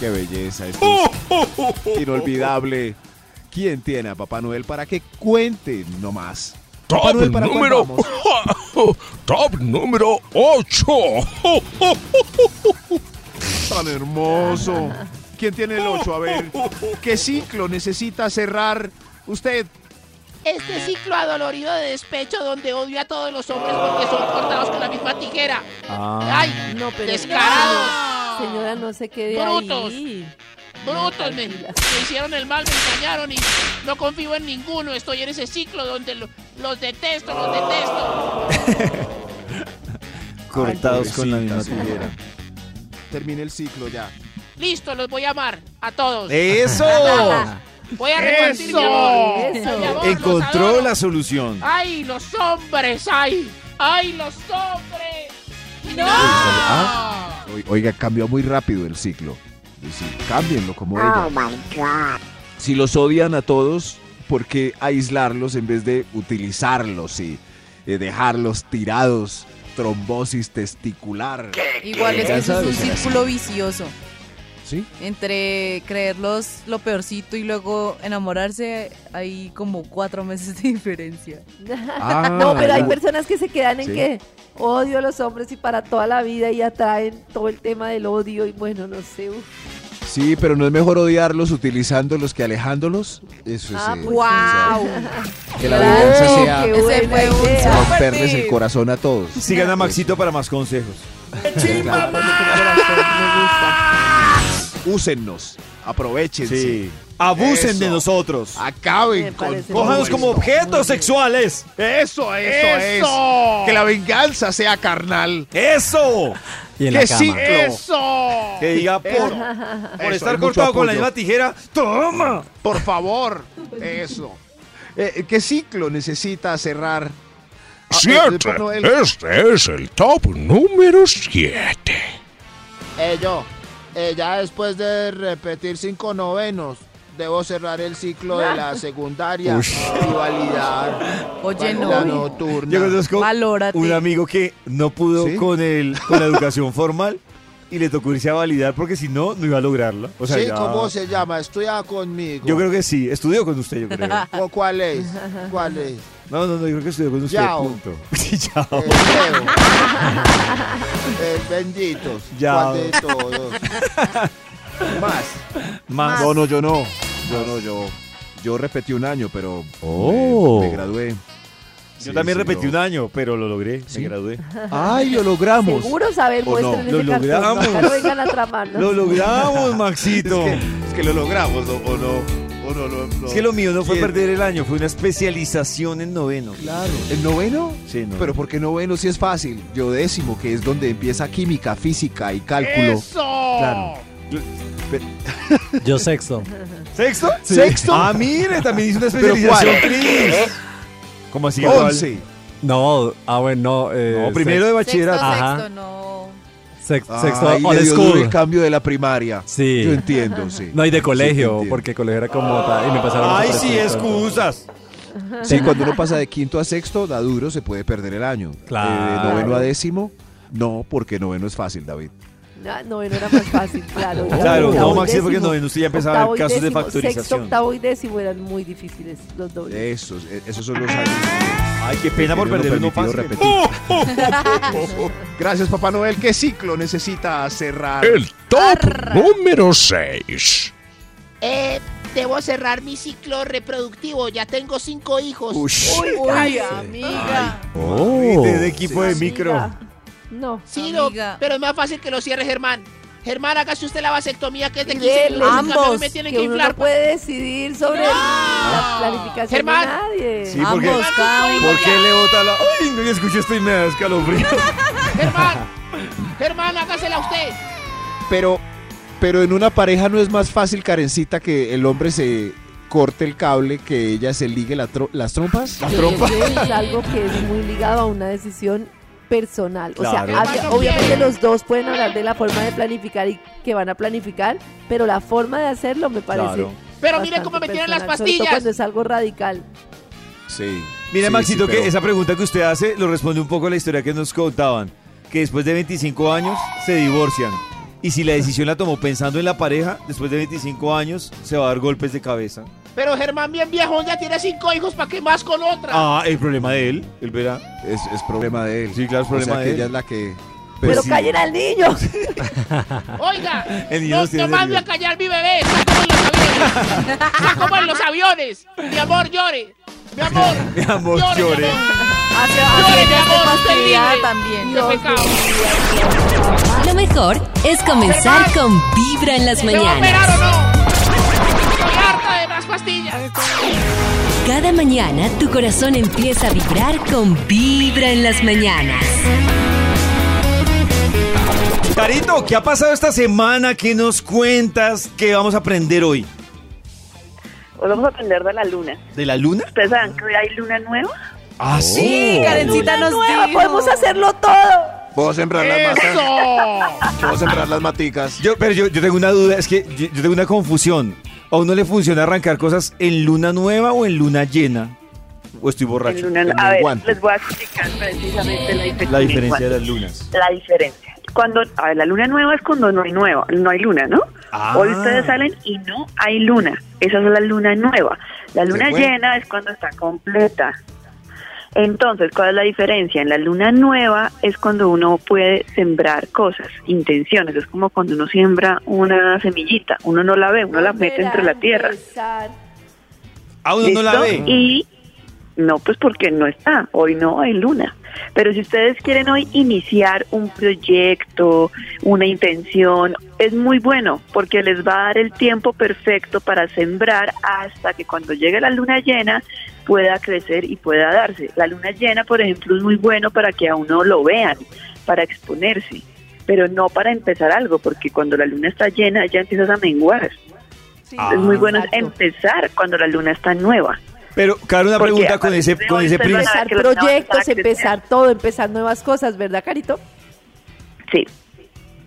Speaker 6: Qué belleza. Esto es inolvidable. ¿Quién tiene a Papá Noel para que cuente nomás? Papá
Speaker 3: Top
Speaker 6: Noel, ¿para
Speaker 3: número,
Speaker 6: vamos?
Speaker 3: top número 8.
Speaker 6: Tan hermoso. ¿Quién tiene el 8? A ver, ¿qué ciclo necesita cerrar usted?
Speaker 7: Este ciclo adolorido de despecho donde odio a todos los hombres porque son cortados con la misma tijera.
Speaker 2: Ah.
Speaker 7: ¡Ay!
Speaker 5: No, pero
Speaker 7: ¡Descarados!
Speaker 5: señora, no se quede
Speaker 7: Brutos.
Speaker 5: ahí.
Speaker 7: ¡Brutos! Me, me hicieron el mal, me engañaron y no confío en ninguno. Estoy en ese ciclo donde lo- los detesto, los detesto.
Speaker 2: Cortados con la misma tijera.
Speaker 6: Termine el ciclo ya.
Speaker 7: Listo, los voy a amar a todos.
Speaker 2: ¡Eso!
Speaker 7: Voy a repartir mi amor.
Speaker 5: Eso.
Speaker 7: Mi amor, los
Speaker 2: Encontró la solución.
Speaker 7: ¡Ay, los hombres! ¡Ay! ¡Ay, los hombres! ¡No!
Speaker 6: Ah, oi- Oiga, cambió muy rápido el ciclo. Cámbienlo como ella. Si los odian a todos, ¿por qué aislarlos en vez de utilizarlos y eh, dejarlos tirados? Trombosis testicular.
Speaker 4: Igual es que eso es un círculo vicioso.
Speaker 6: ¿Sí?
Speaker 4: Entre creerlos lo peorcito y luego enamorarse, hay como cuatro meses de diferencia.
Speaker 6: Ah,
Speaker 5: no, pero hay personas que se quedan en
Speaker 6: Sí.
Speaker 5: que odio a los hombres y para toda la vida y atraen todo el tema del odio y bueno, no sé. uf.
Speaker 6: Sí, pero no es mejor odiarlos utilizándolos que alejándolos. Eso es.
Speaker 5: Ah,
Speaker 6: eh,
Speaker 5: pues
Speaker 6: sea,
Speaker 4: ¡Wow!
Speaker 6: que la venganza sea
Speaker 4: Ese fue un
Speaker 6: romperles el corazón a todos.
Speaker 2: Sigan a Maxito para más consejos.
Speaker 5: Claro,
Speaker 6: Úsennos, aprovechense.
Speaker 2: Sí. Abusen
Speaker 6: Eso.
Speaker 2: de nosotros.
Speaker 6: Acaben
Speaker 5: Me
Speaker 6: con
Speaker 2: Cójanos como objetos sexuales.
Speaker 6: Eso, eso, es. Que la venganza sea carnal.
Speaker 2: ¡Eso!
Speaker 8: Y en
Speaker 6: ¡Qué
Speaker 8: la cama.
Speaker 6: ciclo!
Speaker 7: ¡Eso!
Speaker 2: Que diga por, por
Speaker 6: Eso,
Speaker 2: estar cortado con la misma tijera. ¡Toma!
Speaker 6: Por favor, eso. Eh, ¿Qué ciclo necesita cerrar? Ah, eh,
Speaker 3: Siete. Este es el top número 7.
Speaker 7: Eh, yo, eh, ya después de repetir cinco novenos, debo cerrar el ciclo de la secundaria y validar
Speaker 4: Oye,
Speaker 7: la
Speaker 4: no.
Speaker 7: nocturna.
Speaker 2: Yo conozco
Speaker 4: Valórate.
Speaker 2: un amigo que no pudo
Speaker 6: ¿Sí?
Speaker 2: con, el, con la educación formal y le tocó irse a validar porque si no, no iba a lograrla. O sea,
Speaker 7: sí,
Speaker 2: ya-
Speaker 7: ¿cómo se llama? Estudia conmigo.
Speaker 2: Yo creo que sí. Estudió con usted, yo creo.
Speaker 7: ¿O ¿Cuál es? ¿Cuál es?
Speaker 2: No, no, no, yo creo que con usted.
Speaker 7: Yao.
Speaker 2: Punto. Sí, Yao.
Speaker 7: El Leo. El bendito.
Speaker 2: Ya.
Speaker 7: ¿Cuál de todos? Más.
Speaker 2: Más.
Speaker 6: No, no, yo no. Yo no, yo. Yo repetí un año, pero
Speaker 8: Oh.
Speaker 6: me, me gradué.
Speaker 2: Yo
Speaker 6: Sí,
Speaker 2: también
Speaker 6: sí,
Speaker 2: repetí
Speaker 6: yo-
Speaker 2: un año, pero lo logré.
Speaker 6: ¿Sí?
Speaker 2: Me gradué.
Speaker 6: ¡Ay, lo logramos!
Speaker 5: Seguro saber,
Speaker 6: ¿O no?
Speaker 5: muestren
Speaker 2: Lo
Speaker 5: cartón.
Speaker 2: logramos.
Speaker 5: No, vengan a tramarnos.
Speaker 2: Lo logramos, Maxito.
Speaker 6: Es que, es que lo logramos, ¿no? ¿o no? ¿O no, no, no?
Speaker 2: Es que lo mío no fue
Speaker 6: ¿Quién?
Speaker 2: perder el año, fue una especialización en noveno.
Speaker 6: Claro. ¿El noveno?
Speaker 2: Sí, no.
Speaker 6: Pero porque noveno sí es fácil. Yo décimo, que es donde empieza química, física y cálculo.
Speaker 2: Claro.
Speaker 8: Yo sexto.
Speaker 2: ¿Sexto?
Speaker 6: ¿Sexto?
Speaker 2: Ah, mire, también hice una
Speaker 6: ¿Pero
Speaker 2: especialización? Cris. ¿Cómo así?
Speaker 6: Once.
Speaker 8: No, ah, bueno, no. eh,
Speaker 2: No, primero de
Speaker 4: Sexto,
Speaker 2: bachillerato.
Speaker 8: Ajá.
Speaker 4: sexto, no.
Speaker 8: Sex- sexto
Speaker 6: Ahí
Speaker 8: old
Speaker 6: le dio duro
Speaker 8: school.
Speaker 6: el cambio de la primaria.
Speaker 8: Sí.
Speaker 6: Yo entiendo, sí.
Speaker 8: No, y de
Speaker 6: Sí,
Speaker 8: colegio,
Speaker 6: entiendo.
Speaker 8: porque colegio era como tal. Y me pasaron
Speaker 2: Ay, sí, excusas.
Speaker 6: Sí, cuando uno pasa de quinto a sexto, da duro, se puede perder el año.
Speaker 8: Claro.
Speaker 6: Eh, de noveno a décimo, no, porque noveno es fácil, David.
Speaker 5: No, noveno era más fácil, claro.
Speaker 2: Claro,
Speaker 5: octavo
Speaker 2: no, Maxi, porque noveno usted ya empezaba a ver casos de
Speaker 5: décimo,
Speaker 2: factorización.
Speaker 5: Sexto, octavo y décimo eran muy difíciles los dobles.
Speaker 6: Esos, eh, esos son los años.
Speaker 2: Ay, qué pena por perder
Speaker 6: no
Speaker 2: uno fácil.
Speaker 6: repetir. Gracias, Papá Noel. ¿Qué ciclo necesita cerrar?
Speaker 3: El top número 6.
Speaker 7: Eh, debo cerrar mi ciclo reproductivo. Ya tengo cinco hijos.
Speaker 2: Ush.
Speaker 4: Uy, amiga.
Speaker 8: Oh.
Speaker 2: De, de equipo de
Speaker 5: Amiga. No.
Speaker 7: Sí, no, pero es más fácil que lo cierre Germán. Germán, hágase usted la vasectomía que es de 15
Speaker 5: Bien,
Speaker 7: minutos. en cambio, a mí
Speaker 4: ambos,
Speaker 7: me tienen
Speaker 5: que
Speaker 7: que
Speaker 5: uno
Speaker 7: inflar.
Speaker 5: no puede decidir sobre la planificación
Speaker 7: Germán.
Speaker 5: de nadie.
Speaker 2: Sí, porque.
Speaker 4: Ambos.
Speaker 2: ¿Por qué le bota la.? Ay, no escuché esto y me da escalofrío.
Speaker 7: Germán, Germán, hágasela usted.
Speaker 6: Pero, pero en una pareja no es más fácil, Karencita, que el hombre se corte el cable, que ella se ligue la tro- las trompas.
Speaker 5: Creo que es algo que es muy ligado a una decisión personal. O sea, obviamente los dos pueden hablar de la forma de planificar y que van a planificar, pero la forma de hacerlo me parece.
Speaker 2: Claro.
Speaker 7: Pero mire cómo me tienen las
Speaker 5: personal, sobre todo
Speaker 7: pastillas.
Speaker 5: cuando es algo radical.
Speaker 6: Sí.
Speaker 2: Mira,
Speaker 6: Sí,
Speaker 2: Maxito,
Speaker 6: sí,
Speaker 2: que
Speaker 6: pero-
Speaker 2: esa pregunta que usted hace lo responde un poco a la historia que nos contaban. Que después de 25 años se divorcian. Y si la decisión la tomó pensando en la pareja, después de 25 años se va a dar golpes de cabeza.
Speaker 7: Pero Germán, bien viejo, ya tiene cinco hijos, ¿para qué más con otra?
Speaker 2: Ah, el problema de él, él verá.
Speaker 6: Es, es problema de él.
Speaker 2: Sí, claro, es
Speaker 6: O
Speaker 2: problema
Speaker 6: sea,
Speaker 2: de
Speaker 6: que
Speaker 2: él.
Speaker 6: ella es la que...
Speaker 5: Pero
Speaker 2: sí.
Speaker 5: callen al niño.
Speaker 7: Oiga,
Speaker 2: El niño
Speaker 7: no,
Speaker 2: tiene
Speaker 7: no mande a callar mi bebé, está como en los aviones. Está como en los aviones. Mi amor, llore. Mi amor.
Speaker 2: Mi amor,
Speaker 7: Llore,
Speaker 2: llore.
Speaker 7: mi amor. Llore, mi
Speaker 4: también.
Speaker 1: Lo mejor es comenzar con Vibra en las
Speaker 7: ¿Me va a operar
Speaker 1: mañanas.
Speaker 7: o no?
Speaker 1: Cada mañana tu corazón empieza a vibrar con Vibra en las mañanas.
Speaker 2: Carito, ¿qué ha pasado esta semana? ¿Qué nos cuentas? ¿Qué vamos a aprender hoy?
Speaker 10: Hoy vamos a aprender de la luna.
Speaker 2: ¿De la luna?
Speaker 10: ¿Ustedes saben que hoy hay luna nueva?
Speaker 2: Ah,
Speaker 4: Sí, Karencita nos
Speaker 5: Nueva,
Speaker 4: dijo.
Speaker 5: podemos hacerlo todo.
Speaker 6: Puedo sembrar las matas. Puedo sembrar las maticas.
Speaker 2: Yo, pero yo, yo tengo una duda, es que yo, yo tengo una confusión. ¿A uno le funciona arrancar cosas en luna nueva o en luna llena? ¿O estoy
Speaker 10: En
Speaker 2: borracho?
Speaker 10: luna- a ver, les voy a explicar precisamente la diferencia.
Speaker 2: La diferencia de las lunas.
Speaker 10: La diferencia. Cuando, a ver, la luna nueva es cuando no hay nueva, no hay luna, ¿no?
Speaker 2: Ah.
Speaker 10: Hoy ustedes salen y no hay luna. Esa es la luna nueva. La luna llena es cuando está completa. Entonces, ¿cuál es la diferencia? En la luna nueva es cuando uno puede sembrar cosas, intenciones. Es como cuando uno siembra una semillita. Uno no la ve, uno la mete entre la tierra.
Speaker 5: Empezar.
Speaker 2: ¿A uno no la ve?
Speaker 10: Y no, pues porque no está, hoy no hay luna. Pero si ustedes quieren hoy iniciar un proyecto, una intención, es muy bueno porque les va a dar el tiempo perfecto para sembrar hasta que cuando llegue la luna llena pueda crecer y pueda darse. La luna llena, por ejemplo, es muy bueno para que a uno lo vean, para exponerse, pero no para empezar algo, porque cuando la luna está llena ya empiezas a menguar.
Speaker 2: Ah.
Speaker 10: es muy bueno
Speaker 5: exacto.
Speaker 10: empezar cuando la luna está nueva.
Speaker 2: Pero, Caro, una
Speaker 10: Porque
Speaker 2: pregunta con ese, con ese
Speaker 5: Empezar proyectos,
Speaker 10: empezar
Speaker 5: todo, empezar nuevas cosas, ¿verdad, Carito?
Speaker 10: Sí.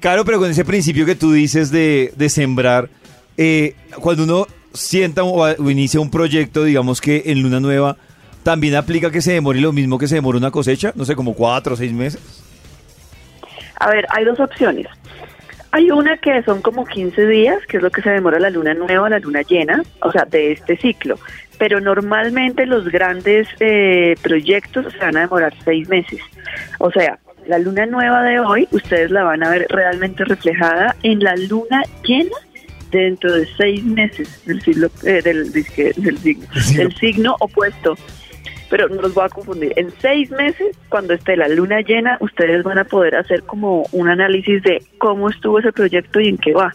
Speaker 2: Claro, pero con ese principio que tú dices de, de sembrar, eh, cuando uno sienta o, inicia un proyecto, digamos que en luna nueva, ¿también aplica que se demore lo mismo que se demora una cosecha? No sé, como cuatro o seis meses.
Speaker 10: A ver, hay dos opciones. Hay una que son como 15 días, que es lo que se demora la luna nueva, la luna llena, o sea, de este ciclo. Pero normalmente los grandes eh, proyectos se van a demorar seis meses. O sea, la luna nueva de hoy, ustedes la van a ver realmente reflejada en la luna llena dentro de seis meses del siglo, eh, del, del signo, del signo opuesto. Pero no los voy a confundir. En seis meses, cuando esté la luna llena, ustedes van a poder hacer como un análisis de cómo estuvo ese proyecto y en qué va.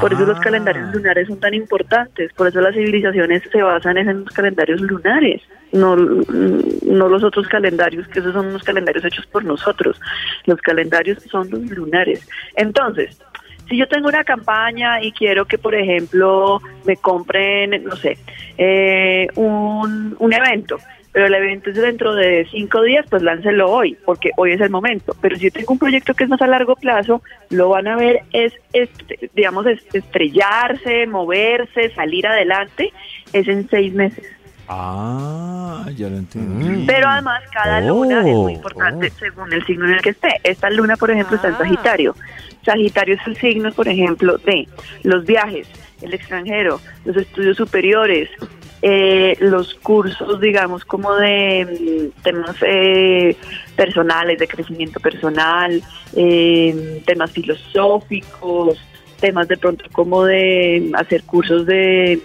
Speaker 10: Por eso los
Speaker 2: Ah.
Speaker 10: calendarios lunares son tan importantes. Por eso las civilizaciones se basan en los calendarios lunares, no, no los otros calendarios, que esos son unos calendarios hechos por nosotros. Los calendarios son los lunares. Entonces, si yo tengo una campaña y quiero que, por ejemplo, me compren, no sé, eh, un, un evento, pero el evento es dentro de cinco días, pues láncelo hoy, porque hoy es el momento. Pero si yo tengo un proyecto que es más a largo plazo, lo van a ver es, este, digamos, es- estrellarse, moverse, salir adelante, es en seis meses.
Speaker 2: Ah, ya lo entendí.
Speaker 10: Pero además cada luna es muy
Speaker 8: Oh,
Speaker 10: importante según el signo en el que esté. Esta luna, por ejemplo, está en Sagitario. Sagitario es el signo, por ejemplo, de los viajes, el extranjero, los estudios superiores, eh, los cursos, digamos, como de mm, temas eh, personales, de crecimiento personal, eh, temas filosóficos, temas de pronto como de hacer cursos de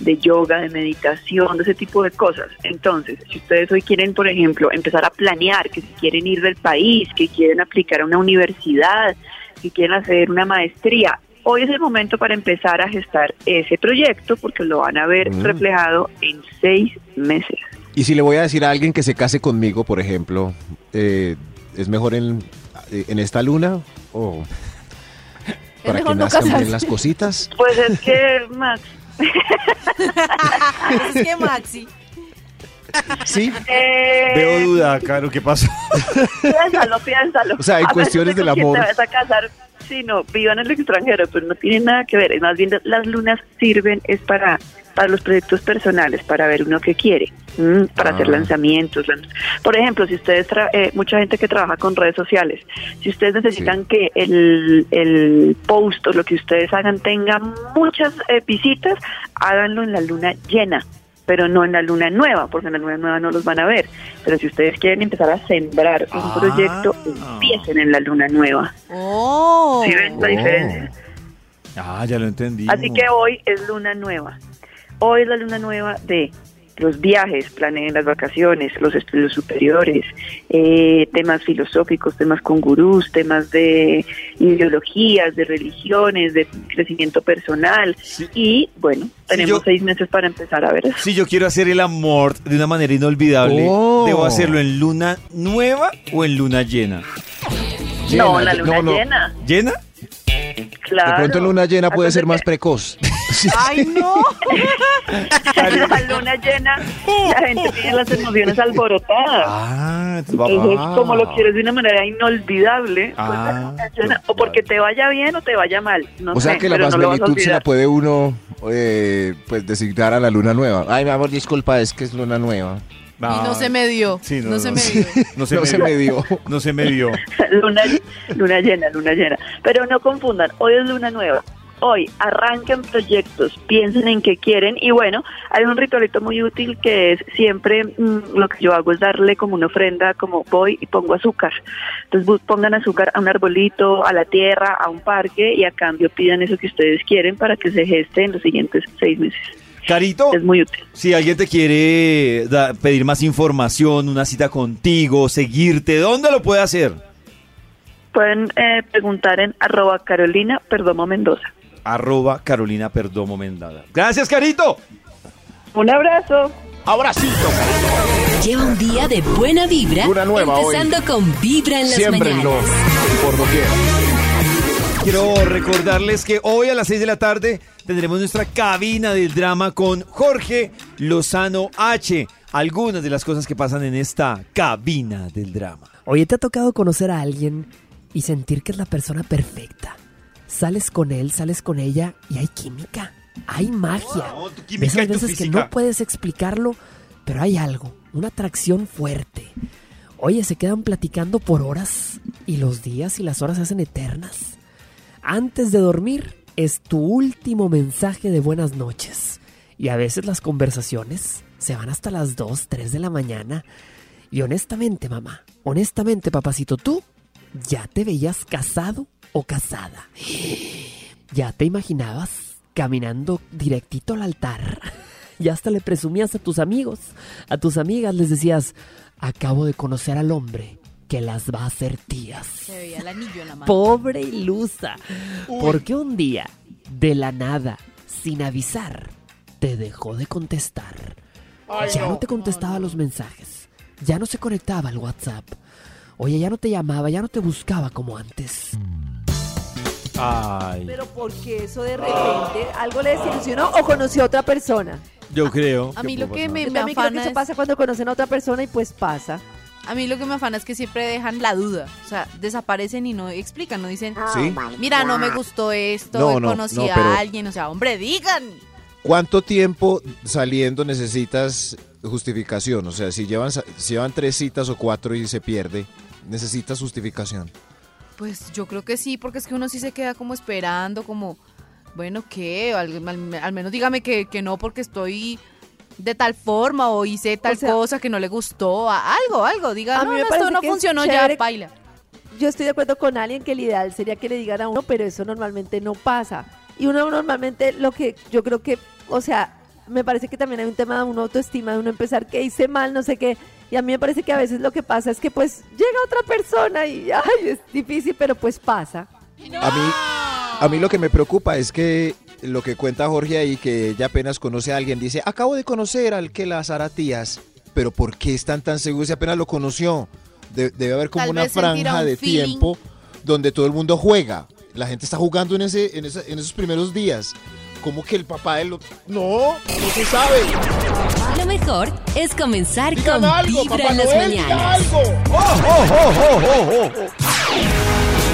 Speaker 10: de yoga, de meditación, de ese tipo de cosas. Entonces, si ustedes hoy quieren, por ejemplo, empezar a planear que si quieren ir del país, que quieren aplicar a una universidad, que quieren hacer una maestría, hoy es el momento para empezar a gestar ese proyecto porque lo van a ver
Speaker 6: Mm.
Speaker 10: reflejado en seis meses.
Speaker 6: Y si le voy a decir a alguien que se case conmigo, por ejemplo, eh, ¿es mejor en, en esta luna o para que
Speaker 5: no
Speaker 6: nazcan bien
Speaker 5: casarse.
Speaker 6: las cositas?
Speaker 10: Pues es que, Max,
Speaker 4: Es que Maxi.
Speaker 6: Sí.
Speaker 10: eh,
Speaker 2: Veo duda, Caro, ¿qué pasó?
Speaker 10: Piénsalo, piénsalo.
Speaker 6: O sea, hay
Speaker 10: A
Speaker 6: cuestiones del amor.
Speaker 10: te vas a casar? Sí, no, vivan en el extranjero, pero no tiene nada que ver. Más bien, las lunas sirven es para para los proyectos personales, para ver uno que quiere, para hacer
Speaker 6: Ah.
Speaker 10: lanzamientos. lan- Por ejemplo, si ustedes, tra- eh, mucha gente que trabaja con redes sociales, si ustedes necesitan que el, el post o lo que ustedes hagan tenga muchas eh, visitas, háganlo en la luna llena pero no en la luna nueva, porque en la luna nueva no los van a ver. Pero si ustedes quieren empezar a sembrar un
Speaker 2: Ah.
Speaker 10: proyecto, empiecen en la luna nueva.
Speaker 4: Oh.
Speaker 10: ¿Sí ven la diferencia?
Speaker 2: Ah, ya lo entendí.
Speaker 10: Así que hoy es luna nueva. Hoy es la luna nueva de los viajes, planeen las vacaciones, los estudios superiores, eh, temas filosóficos, temas con gurús, temas de ideologías, de religiones, de crecimiento personal. Y bueno, tenemos
Speaker 2: yo-
Speaker 10: seis meses para empezar a ver eso.
Speaker 2: Si yo quiero hacer el amor de una manera inolvidable,
Speaker 6: Oh.
Speaker 2: ¿debo hacerlo en luna nueva o en luna llena?
Speaker 10: no, la luna
Speaker 6: no, no.
Speaker 10: llena.
Speaker 2: ¿Llena?
Speaker 10: Claro.
Speaker 6: De pronto en luna llena puede ser más precoz.
Speaker 4: Ay, no.
Speaker 10: la luna llena, la gente tiene las emociones alborotadas.
Speaker 2: Ah, entonces
Speaker 6: Ah.
Speaker 10: como lo quieres de una manera inolvidable, pues,
Speaker 2: Ah,
Speaker 10: llena, o porque te vaya bien o te vaya mal. No
Speaker 6: o sea
Speaker 10: sé,
Speaker 6: que la más
Speaker 10: no
Speaker 6: plenitud se la puede uno eh, pues designar a la luna nueva. Ay, mi amor, disculpa, es que es luna nueva.
Speaker 4: Y no se me dio.
Speaker 2: Sí,
Speaker 4: no, se me dio.
Speaker 2: No se,
Speaker 6: No
Speaker 2: me,
Speaker 6: se
Speaker 2: dio.
Speaker 6: me dio.
Speaker 2: No se me dio.
Speaker 10: luna, luna llena, luna llena. Pero no confundan, hoy es luna nueva. Hoy arranquen proyectos, piensen en qué quieren y bueno, hay un ritualito muy útil que es siempre mm, lo que yo hago es darle como una ofrenda, como voy y pongo azúcar. Entonces pongan azúcar a un arbolito, a la tierra, a un parque y a cambio pidan eso que ustedes quieren para que se geste en los siguientes seis meses.
Speaker 2: Carito,
Speaker 10: Es muy útil.
Speaker 2: si alguien te quiere da- pedir más información, una cita contigo, seguirte, ¿dónde lo puede hacer?
Speaker 10: Pueden eh, preguntar en arroba Carolina Perdomo Mendoza.
Speaker 2: Arroba Carolina Perdomo Mendada. Gracias, Carito.
Speaker 10: Un abrazo.
Speaker 7: Abracito.
Speaker 1: Lleva un día de buena vibra,
Speaker 6: Luna nueva hoy.
Speaker 1: empezando con Vibra en las
Speaker 6: Siémbrenlo
Speaker 1: mañanas.
Speaker 6: por doquier.
Speaker 2: Quiero recordarles que hoy a las 6 de la tarde tendremos nuestra cabina del drama con Jorge Lozano H. Algunas de las cosas que pasan en esta cabina del drama.
Speaker 11: Oye, ¿te ha tocado conocer a alguien y sentir que es la persona perfecta? Sales con él, sales con ella y hay química, hay magia.
Speaker 2: Oh, química
Speaker 11: De esas veces que no puedes explicarlo, pero hay algo, una atracción fuerte. Oye, se quedan platicando por horas y los días y las horas se hacen eternas. Antes de dormir es tu último mensaje de buenas noches. Y a veces las conversaciones se van hasta las 2, 3 de la mañana. Y honestamente, mamá, honestamente, papacito, tú ya te veías casado o casada. Ya te imaginabas caminando directito al altar. Y hasta le presumías a tus amigos, a tus amigas, les decías, acabo de conocer al hombre que las va a hacer tías.
Speaker 4: Se veía el anillo en la mano.
Speaker 11: Pobre ilusa. Porque un día, de la nada, sin avisar, te dejó de contestar. ya no, te contestaba los mensajes. Ya no se conectaba al WhatsApp. Oye, ya no te llamaba, ya no te buscaba como antes.
Speaker 2: Ay,
Speaker 5: Pero porque eso de repente algo le desilusionó o conoció a otra persona.
Speaker 2: yo creo.
Speaker 4: A mí lo que me,
Speaker 5: Yo
Speaker 4: me
Speaker 5: también creo que
Speaker 4: afana
Speaker 5: eso
Speaker 4: es-
Speaker 5: pasa cuando conocen a otra persona y pues pasa.
Speaker 4: A mí lo que me afana es que siempre dejan la duda. O sea, desaparecen y no explican, no dicen,
Speaker 6: Sí.
Speaker 4: mira, no me gustó esto,
Speaker 6: No, no,
Speaker 4: conocí
Speaker 6: no,
Speaker 4: a
Speaker 6: pero-
Speaker 4: alguien. O sea, hombre, digan.
Speaker 6: ¿Cuánto tiempo saliendo necesitas justificación? O sea, si llevan, sa- si llevan tres citas o cuatro y se pierde, necesitas justificación.
Speaker 4: Pues yo creo que sí, porque es que uno sí se queda como esperando, como, bueno, ¿qué? Al, al- al menos dígame que, que no porque estoy de tal forma o hice tal
Speaker 5: sea,
Speaker 4: cosa que no le gustó, a- algo, algo, diga,
Speaker 5: a
Speaker 4: no,
Speaker 5: mí me
Speaker 4: no, esto no
Speaker 5: es
Speaker 4: funcionó, ya, baila.
Speaker 5: Yo estoy de acuerdo con alguien que el ideal sería que le digan a uno, pero eso normalmente no pasa. Y uno normalmente lo que yo creo que, o sea, me parece que también hay un tema de una autoestima, de uno empezar que hice mal, no sé qué. Y a mí me parece que a veces lo que pasa es que pues llega otra persona y ay, es difícil, pero pues pasa.
Speaker 6: A mí, a mí lo que me preocupa es que lo que cuenta Jorge ahí, que ella apenas conoce a alguien, dice, acabo de conocer al que las hará tías, pero ¿por qué están tan seguros si apenas lo conoció? De- debe haber como
Speaker 4: Tal
Speaker 6: una franja
Speaker 4: un
Speaker 6: de
Speaker 4: feeling.
Speaker 6: tiempo donde todo el mundo juega. La gente está jugando en, ese, en, esa- en esos primeros días. Como que el papá de lo... No, no se sabe.
Speaker 1: Lo mejor es comenzar
Speaker 6: Digan
Speaker 1: con
Speaker 6: algo,
Speaker 1: Vibra
Speaker 6: Papá
Speaker 1: en las
Speaker 6: Noel,
Speaker 1: mañanas.
Speaker 6: algo.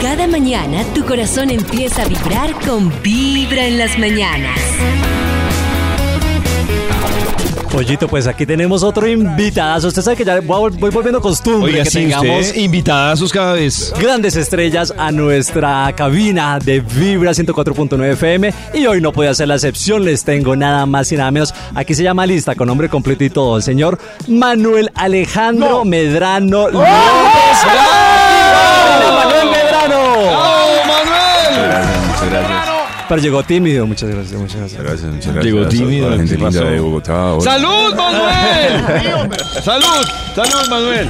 Speaker 1: Cada mañana tu corazón empieza a vibrar con Vibra en las mañanas.
Speaker 8: Pollito, pues aquí tenemos otro invitado. Usted sabe que ya voy, voy volviendo costumbre que tengamos
Speaker 3: invitadazos cada vez.
Speaker 8: grandes estrellas a nuestra cabina de Vibra 104.9 FM y hoy no puede ser la excepción, les tengo nada más y nada menos. Aquí se llama lista con nombre completo y todo, el señor Manuel Alejandro Medrano López. ¡Hola, Pero llegó tímido, muchas gracias, muchas gracias.
Speaker 12: Gracias, muchas gracias.
Speaker 2: Llegó tímido,
Speaker 12: la gente de Bogotá. Hola.
Speaker 2: ¡Salud, Manuel! ¡Salud! ¡Salud, Manuel!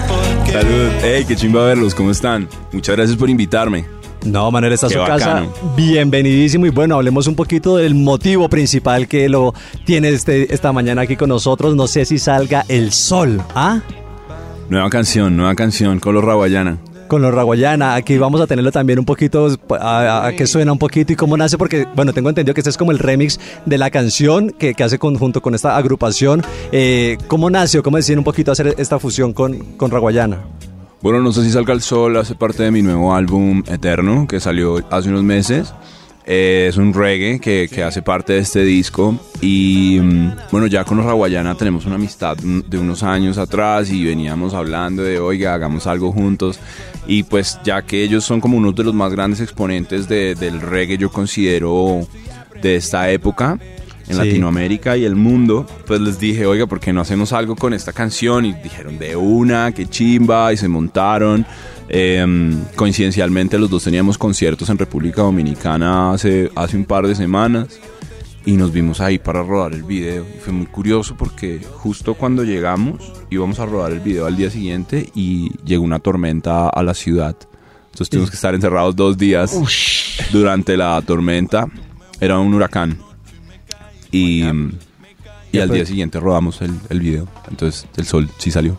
Speaker 12: Salud. Hey, qué chimba verlos. ¿Cómo están? Muchas gracias por invitarme.
Speaker 8: No, Manuel está a su casa. Bienvenidísimo y bueno, hablemos un poquito del motivo principal que lo tiene este, esta mañana aquí con nosotros. No sé si salga el sol, ¿ah?
Speaker 12: Nueva canción, nueva canción, Color Raguayana.
Speaker 8: Con los Raguayana, aquí vamos a tenerlo también un poquito, a, a- a que suena un poquito y cómo nace, porque, bueno, tengo entendido que este es como el remix de la canción que, que hace con- junto con esta agrupación. Eh, ¿Cómo nació? ¿Cómo deciden un poquito hacer esta fusión con, con Raguayana?
Speaker 12: Bueno, no sé si salga el sol, hace parte de mi nuevo álbum Eterno, que salió hace unos meses. Eh, es un reggae que, que hace parte de este disco. Y mm, bueno, ya con los Raguayana tenemos una amistad mm, de unos años atrás y veníamos hablando de, oiga, hagamos algo juntos. Y pues ya que ellos son como uno de los más grandes exponentes de- del reggae, yo considero de esta época en
Speaker 8: Sí.
Speaker 12: Latinoamérica y el mundo, pues les dije, oiga, ¿por qué no hacemos algo con esta canción? Y dijeron, de una, qué chimba, y se montaron. Eh, coincidencialmente los dos teníamos conciertos en República Dominicana hace, hace un par de semanas y nos vimos ahí para rodar el video. Y fue muy curioso porque justo cuando llegamos íbamos a rodar el video al día siguiente y llegó una tormenta a la ciudad. Entonces tuvimos que estar encerrados dos días durante la tormenta. Era un huracán. Y, y al día siguiente rodamos el, el video. Entonces el sol sí salió.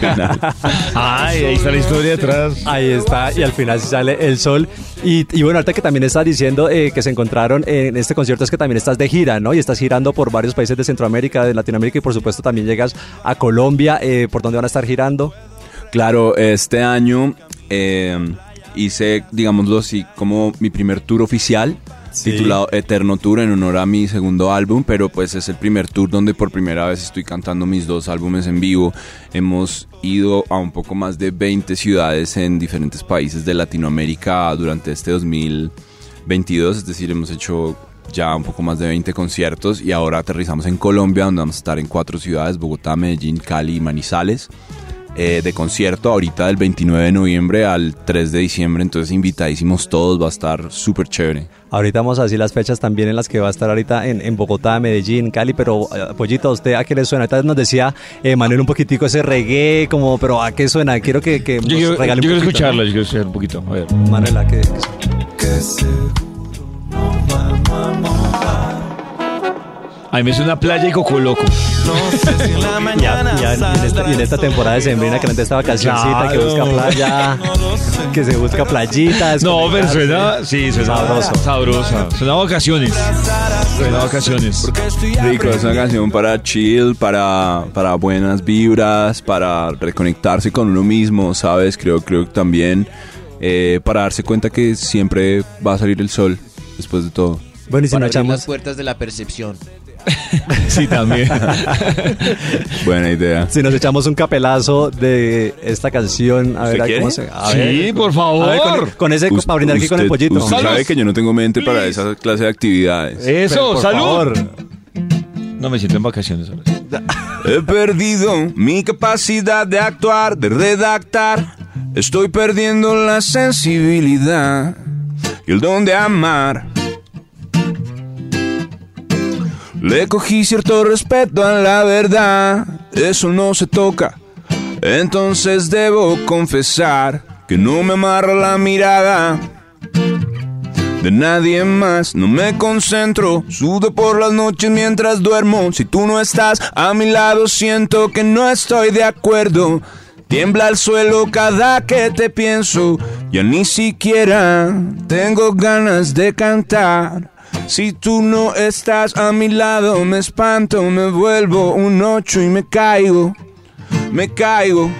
Speaker 12: Final.
Speaker 2: Ay, ahí está la historia detrás.
Speaker 8: Ahí está, y al final sí sale el sol. Y, y bueno, ahorita que también estás diciendo eh, que se encontraron en este concierto, es que también estás de gira, ¿no? Y estás girando por varios países de Centroamérica, de Latinoamérica y por supuesto también llegas a Colombia. Eh, ¿Por dónde van a estar girando?
Speaker 12: Claro, este año eh, hice, digámoslo así, como mi primer tour oficial.
Speaker 8: Sí.
Speaker 12: Titulado Eterno Tour en honor a mi segundo álbum, pero pues es el primer tour donde por primera vez estoy cantando mis dos álbumes en vivo. Hemos ido a un poco más de 20 ciudades en diferentes países de Latinoamérica durante este 2022, es decir, hemos hecho ya un poco más de 20 conciertos y ahora aterrizamos en Colombia, donde vamos a estar en cuatro ciudades, Bogotá, Medellín, Cali y Manizales eh, de concierto ahorita del 29 de noviembre al 3 de diciembre, entonces invitadísimos todos, va a estar súper chévere.
Speaker 8: Ahorita vamos a decir las fechas también en las que va a estar ahorita en, en Bogotá, Medellín, Cali, pero eh, Pollito, ¿a usted a qué le suena? Ahorita nos decía eh, Manuel un poquitico ese reggae, como, pero ¿a qué suena? Quiero que, que
Speaker 2: Yo quiero,
Speaker 8: regale
Speaker 2: yo
Speaker 8: un
Speaker 2: quiero
Speaker 8: poquito,
Speaker 2: escucharla,
Speaker 8: ¿no?
Speaker 2: yo quiero escuchar un poquito. A ver.
Speaker 8: Manuel, ¿a qué, qué suena?
Speaker 2: A mí me suena playa y coco loco.
Speaker 8: Y, a- y a- y en esta, y en esta temporada de sembrina que la gente esta vacacioncita, que busca playa, que se busca playita.
Speaker 2: No, pero suena, sí, suena
Speaker 8: Sabroso.
Speaker 2: Sabrosa. Suena a vacaciones. Suena a vacaciones.
Speaker 12: Rico, es una canción para chill, para, para buenas vibras, para reconectarse con uno mismo, ¿sabes? Creo, creo que también eh, para darse cuenta que siempre va a salir el sol después de todo.
Speaker 8: Bueno, y si
Speaker 7: Para
Speaker 8: no echamos...
Speaker 7: las puertas de la percepción.
Speaker 2: Sí, también.
Speaker 12: Buena idea.
Speaker 8: Si nos echamos un capelazo de esta canción, a ver,
Speaker 12: ¿Usted
Speaker 8: cómo se. A
Speaker 2: Sí,
Speaker 8: ver,
Speaker 2: por
Speaker 8: a ver, con,
Speaker 2: favor.
Speaker 8: con ese, para brindar aquí con el pollito.
Speaker 12: Usted sabe que yo no tengo mente para esa clase de actividades.
Speaker 2: Eso,
Speaker 8: Por
Speaker 2: salud.
Speaker 8: favor.
Speaker 2: No me siento en vacaciones ahora.
Speaker 12: He perdido mi capacidad de actuar, de redactar. Estoy perdiendo la sensibilidad y el don de amar. Le cogí cierto respeto a la verdad, eso no se toca. Entonces debo confesar que no me amarra la mirada de nadie más. No me concentro, sudo por las noches mientras duermo. Si tú no estás a mi lado, siento que no estoy de acuerdo. Tiembla el suelo cada que te pienso. Ya ni siquiera tengo ganas de cantar. Si tú no estás a mi lado, me espanto, me vuelvo un ocho y me caigo. Me caigo.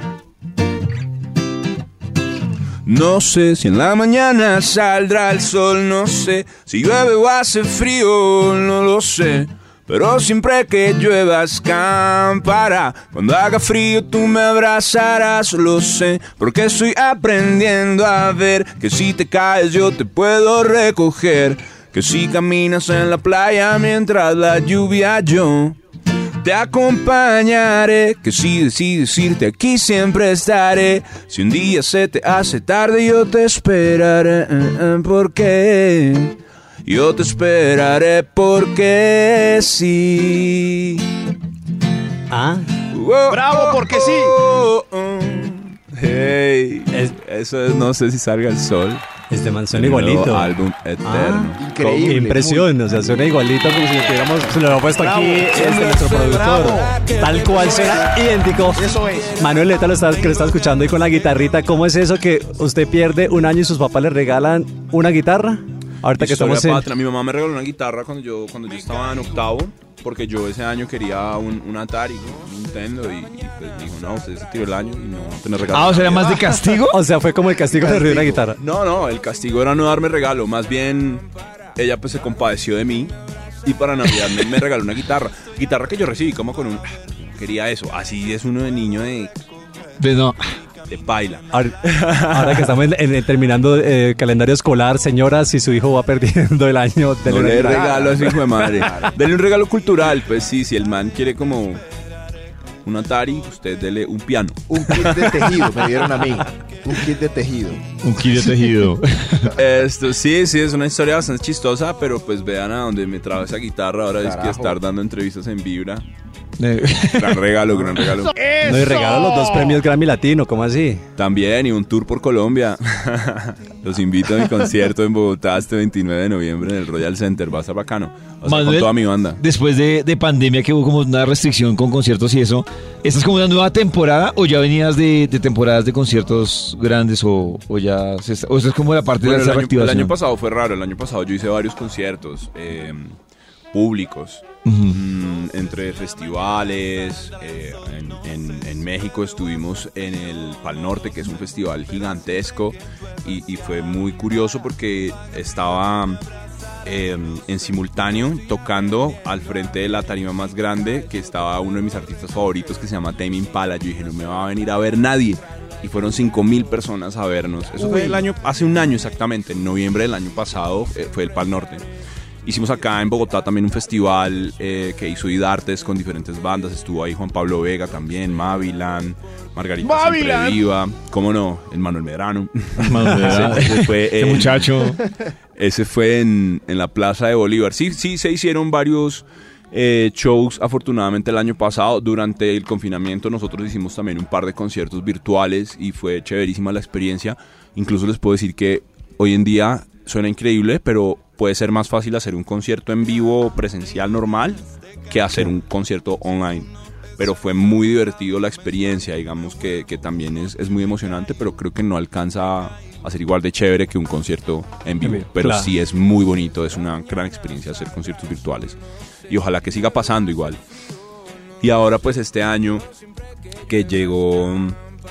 Speaker 12: No sé si en la mañana saldrá el sol, no sé si llueve o hace frío, no lo sé. Pero siempre que llueva escampará. Cuando haga frío tú me abrazarás, lo sé. Porque estoy aprendiendo a ver que si te caes yo te puedo recoger. Que si caminas en la playa mientras la lluvia yo te acompañaré, que si decides irte aquí siempre estaré. Si un día se te hace tarde yo te esperaré, porque Yo te esperaré porque sí.
Speaker 8: Ah.
Speaker 6: ¡Bravo, porque sí!
Speaker 12: Hey, eso es, no sé si salga el sol.
Speaker 8: Este man suena igualito.
Speaker 12: álbum eterno.
Speaker 8: Ah,
Speaker 6: Increíble,
Speaker 8: Qué impresión, o sea, suena igualito como si lo tuviéramos, se lo hemos puesto aquí este, nuestro productor. Tal cual suena idéntico.
Speaker 6: Eso es.
Speaker 8: Manuel Leta lo está, que lo está escuchando y con la guitarrita, ¿cómo es eso que usted pierde un año y sus papás le regalan una guitarra? Ahorita que estamos en...
Speaker 12: patria. Mi mamá me regaló una guitarra cuando yo, cuando yo estaba en octavo, porque yo ese año quería un, un Atari, un Nintendo, y, y, pues me dijo, no, usted se tiró el año y no te regaló.
Speaker 2: Ah, o sea, era más de castigo.
Speaker 8: O sea, fue como el castigo de recibir una guitarra.
Speaker 12: No, no, el castigo era no darme regalo, más bien ella pues se compadeció de mí y para Navidad me, me regaló una guitarra. Guitarra que yo recibí como con un... Quería eso, así es uno de niño de,
Speaker 2: Pues no.
Speaker 12: De baila.
Speaker 8: Ahora, ahora que estamos en- en- terminando el calendario escolar, señora, si su hijo va perdiendo el año,
Speaker 12: No
Speaker 8: dele una
Speaker 12: le
Speaker 8: guitarra.
Speaker 12: regalo a ese hijo de madre. Dele un regalo cultural, pues sí, si el man quiere como un Atari, usted dele un piano.
Speaker 6: Un kit de tejido me dieron a mí. Un kit de tejido.
Speaker 2: Un kit de tejido.
Speaker 12: Esto sí, sí, es una historia bastante chistosa, pero pues vean a dónde me trajo esa guitarra. Ahora es que
Speaker 6: Carajo.
Speaker 12: estar dando entrevistas en Vibra. Gran regalo, gran regalo.
Speaker 8: No, y regalo los dos premios Grammy Latino, ¿cómo así?
Speaker 12: También, y un tour por Colombia. Los invito a mi concierto en Bogotá este 29 de noviembre en el Royal Center. Va a estar bacano. O sea, con
Speaker 2: Manuel,
Speaker 12: toda mi banda.
Speaker 2: Después de, de pandemia que hubo como una restricción con conciertos y eso, ¿esta es como una nueva temporada o ya venías de, de temporadas de conciertos grandes o, o ya se está- o esto es como la parte
Speaker 12: Bueno,
Speaker 2: de
Speaker 12: el,
Speaker 2: la
Speaker 12: año, el año pasado fue raro. El año pasado yo hice varios conciertos eh, públicos. Mm, entre festivales, eh, en, en- en México estuvimos en el Pal Norte, que es un festival gigantesco, y, y fue muy curioso porque estaba eh, en simultáneo tocando al frente de la tarima más grande, que estaba uno de mis artistas favoritos que se llama Tame Impala. Yo dije, no me va a venir a ver nadie. Y fueron 5 mil personas a vernos. Eso fue el año, hace un año exactamente, en noviembre del año pasado, eh, fue el Pal Norte. Hicimos acá en Bogotá también un festival eh, que hizo Idartes con diferentes bandas. Estuvo ahí Juan Pablo Vega también, Mavilan, Margarita Siempre
Speaker 2: Mavilan.
Speaker 12: Viva, cómo no, el Manuel Medrano.
Speaker 2: Manuel Medrano.
Speaker 12: ese, ese fue
Speaker 2: Ese
Speaker 12: en-
Speaker 2: muchacho.
Speaker 12: Ese fue en, en la Plaza de Bolívar. Sí, sí, se hicieron varios eh, shows afortunadamente el año pasado. Durante el confinamiento nosotros hicimos también un par de conciertos virtuales y fue chéverísima la experiencia. Incluso les puedo decir que hoy en día suena increíble, pero puede ser más fácil hacer un concierto en vivo presencial normal que hacer un concierto online. Pero fue muy divertido la experiencia, digamos que, que también es, es muy emocionante, pero creo que no alcanza a ser igual de chévere que un concierto en vivo. Pero
Speaker 8: claro.
Speaker 12: sí es muy bonito, es una gran experiencia hacer conciertos virtuales. Y ojalá que siga pasando igual. Y ahora pues este año que llegó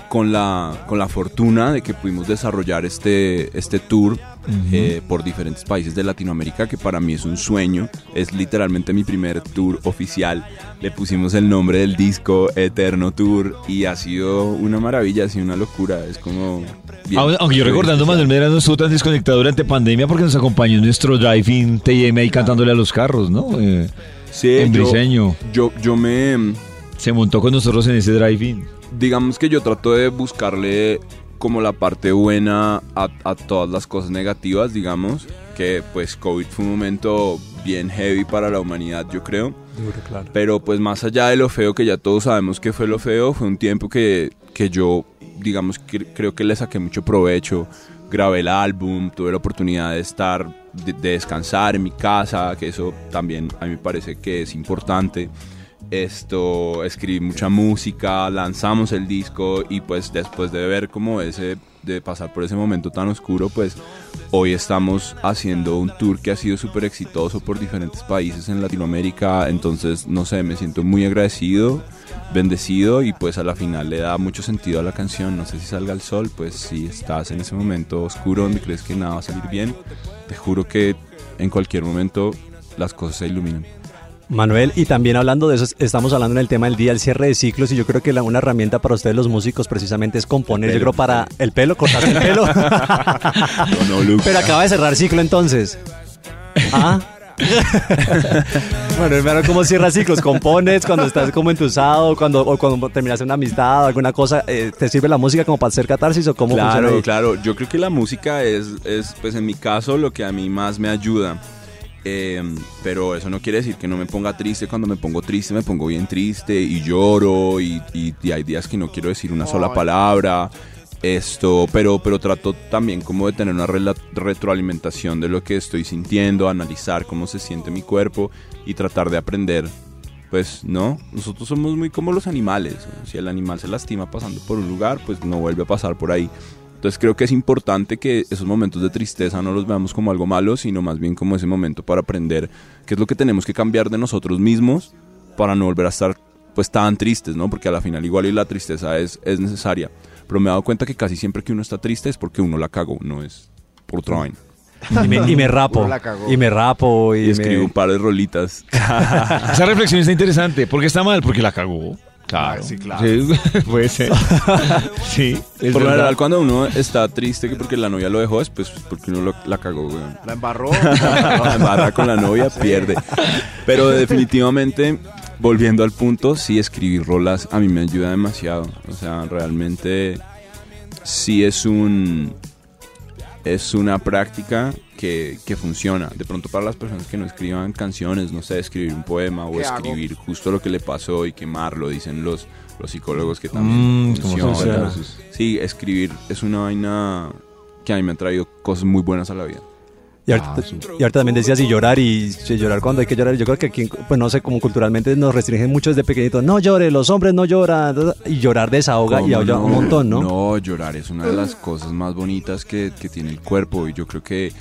Speaker 12: con la, con la fortuna de que pudimos desarrollar este, este tour eh, por diferentes países de Latinoamérica, que para mí es un sueño. Es literalmente mi primer tour oficial. Le pusimos el nombre del disco Eterno Tour y ha sido una maravilla, ha sido una locura. Es como... bien-
Speaker 2: Aunque aunque yo recordando. Manuel Medrano estuvo tan desconectado durante pandemia porque nos acompañó en nuestro drive-in TM ahí cantándole a los carros, ¿no? Eh,
Speaker 12: Sí,
Speaker 2: en
Speaker 12: yo-
Speaker 2: Briseño.
Speaker 12: Yo, yo me...
Speaker 2: Se montó con nosotros en ese drive-in.
Speaker 12: digamos que yo trato de buscarle como la parte buena a, a todas las cosas negativas, digamos, que pues COVID fue un momento bien heavy para la humanidad, yo creo.
Speaker 8: Duro, claro.
Speaker 12: Pero pues más allá de lo feo, que ya todos sabemos que fue lo feo, fue un tiempo que, que yo, digamos, que creo que le saqué mucho provecho. Grabé el álbum, tuve la oportunidad de estar, de, de descansar en mi casa, que eso también a mí me parece que es importante. Esto, escribí mucha música, lanzamos el disco y pues después de ver como ese, de pasar por ese momento tan oscuro, pues hoy estamos haciendo un tour que ha sido súper exitoso por diferentes países en Latinoamérica, entonces no sé, me siento muy agradecido, bendecido y pues a la final le da mucho sentido a la canción, no sé si salga el sol, pues si estás en ese momento oscuro donde crees que nada va a salir bien, te juro que en cualquier momento las cosas se iluminan.
Speaker 8: Manuel, y también hablando de eso, estamos hablando en el tema del día, el cierre de ciclos, y yo creo que la, una herramienta para ustedes los músicos precisamente es componer, yo creo para el pelo, cortarse el pelo.
Speaker 12: No, no.
Speaker 8: Pero acaba de cerrar ciclo entonces. ¿Ah? bueno, hermano, ¿cómo cierra ciclos? ¿Compones cuando estás como entusado, cuando, o cuando terminas una amistad o alguna cosa? eh, ¿Te sirve la música como para hacer catarsis o cómo
Speaker 12: Claro, claro. Yo creo que la música es, es, pues en mi caso, lo que a mí más me ayuda. Eh, pero eso no quiere decir que no me ponga triste. Cuando me pongo triste, me pongo bien triste y lloro. Y, y- y hay días que no quiero decir una sola palabra. Esto, pero, pero trato también como de tener una retroalimentación de lo que estoy sintiendo, analizar cómo se siente mi cuerpo y tratar de aprender. Pues no, nosotros somos muy como los animales. Si el animal se lastima pasando por un lugar, pues no vuelve a pasar por ahí. Entonces creo que es importante que esos momentos de tristeza no los veamos como algo malo, sino más bien como ese momento para aprender qué es lo que tenemos que cambiar de nosotros mismos para no volver a estar pues tan tristes, ¿no? Porque a la final igual y la tristeza es, es necesaria. Pero me he dado cuenta que casi siempre que uno está triste es porque uno la cagó, no es por otra vaina.
Speaker 8: Y me, y me rapo. Y me rapo. Y,
Speaker 12: Y
Speaker 8: me-
Speaker 12: escribo un par de rolitas.
Speaker 3: Esa reflexión está interesante. ¿Por qué está mal? Porque la cagó. Claro.
Speaker 6: Ah, sí, claro.
Speaker 3: Sí, puede ser. sí, es
Speaker 12: Por lo
Speaker 3: verdad.
Speaker 12: general, cuando uno está triste que porque la novia lo dejó, es pues porque uno lo- la cagó, güey.
Speaker 6: La embarró.
Speaker 12: la embarra con la novia, pierde. Pero definitivamente, volviendo al punto, sí escribir rolas a mí me ayuda demasiado. O sea, realmente sí es un es una práctica que, que funciona. De pronto para las personas que no escriban canciones, no sé, escribir un poema o
Speaker 6: ¿Qué hago?
Speaker 12: escribir justo lo que le pasó y quemarlo, dicen los, los psicólogos que también
Speaker 3: Mm, ¿cómo
Speaker 12: funciona. Sí, escribir es una vaina que a mí me ha traído cosas muy buenas a la vida.
Speaker 8: Y ahorita, y ahorita también decías y llorar y sí, llorar cuando hay que llorar. Yo creo que aquí, pues no sé, como culturalmente nos restringen mucho desde pequeñitos. No llore, los hombres no lloran. Y llorar desahoga y
Speaker 12: ¿Cómo
Speaker 8: ayuda un montón, ¿no?
Speaker 12: No, llorar es una de las cosas más bonitas que, que tiene el cuerpo y yo creo que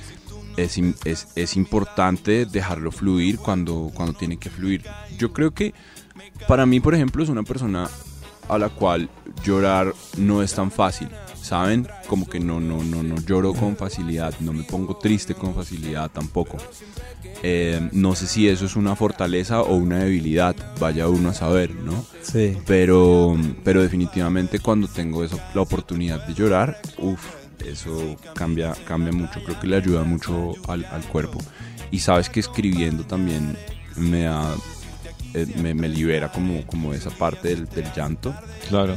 Speaker 12: es, es, es importante dejarlo fluir cuando, cuando tiene que fluir. Yo creo que para mí, por ejemplo, es una persona a la cual llorar no es tan fácil, ¿saben? Como que no, no, no, no lloro con facilidad, no me pongo triste con facilidad tampoco. Eh, no sé si eso es una fortaleza o una debilidad, vaya uno a saber, ¿no?
Speaker 8: Sí.
Speaker 12: Pero, pero definitivamente cuando tengo eso, la oportunidad de llorar, uff, eso cambia, cambia mucho, creo que le ayuda mucho al, al cuerpo. Y sabes que escribiendo también me da, eh, me, me libera como, como esa parte del, del llanto.
Speaker 3: Claro.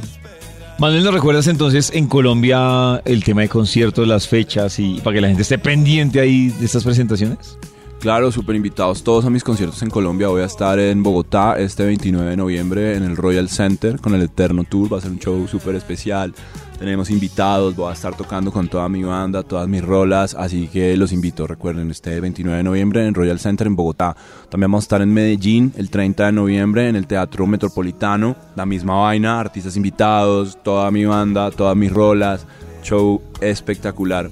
Speaker 3: Manuel, ¿nos recuerdas entonces en Colombia el tema de conciertos, las fechas y para que la gente esté pendiente ahí de estas presentaciones?
Speaker 12: Claro, súper invitados todos a mis conciertos en Colombia. Voy a estar en Bogotá este 29 de noviembre en el Royal Center con el Eterno Tour. Va a ser un show súper especial. Tenemos invitados, voy a estar tocando con toda mi banda, todas mis rolas, así que los invito, recuerden, este 29 de noviembre en Royal Center en Bogotá. También vamos a estar en Medellín el 30 de noviembre en el Teatro Metropolitano, la misma vaina, artistas invitados, toda mi banda, todas mis rolas, show espectacular.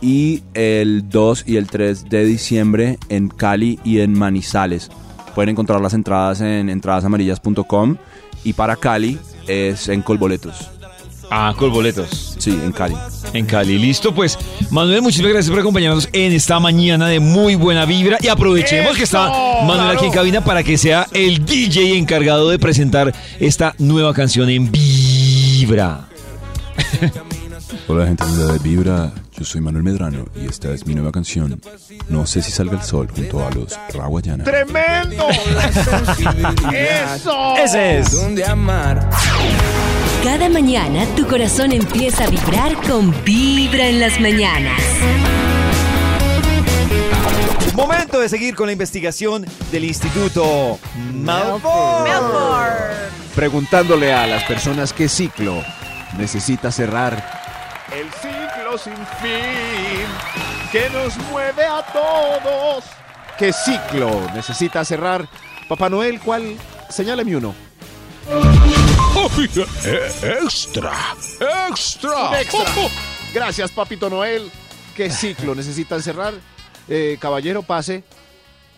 Speaker 12: Y el 2 y el 3 de diciembre en Cali y en Manizales. Pueden encontrar las entradas en entradasamarillas.com y para Cali es en Colboletos.
Speaker 3: Ah, con boletos.
Speaker 12: Sí, en Cali.
Speaker 3: En Cali. Listo, pues. Manuel, muchísimas gracias por acompañarnos en esta mañana de muy buena vibra. Y aprovechemos que está Manuel aquí en cabina para que sea el DJ encargado de presentar esta nueva canción en Vibra.
Speaker 12: Hola gente linda de Vibra, yo soy Manuel Medrano y esta es mi nueva canción. No sé si salga el sol junto a los Raguayana.
Speaker 6: ¡Tremendo! ¡Eso!
Speaker 8: Ese es.
Speaker 1: Cada mañana tu corazón empieza a vibrar con Vibra en las mañanas.
Speaker 2: Momento de seguir con la investigación del Instituto Malfoy.
Speaker 6: Preguntándole a las personas qué ciclo necesita cerrar.
Speaker 13: El ciclo sin fin que nos mueve a todos.
Speaker 6: ¿Qué ciclo necesita cerrar? Papá Noel, ¿cuál? Señáleme uno.
Speaker 3: Eh, extra, extra.
Speaker 6: Un extra. Gracias, Papito Noel. ¿Qué ciclo necesitan cerrar? Eh, caballero, pase.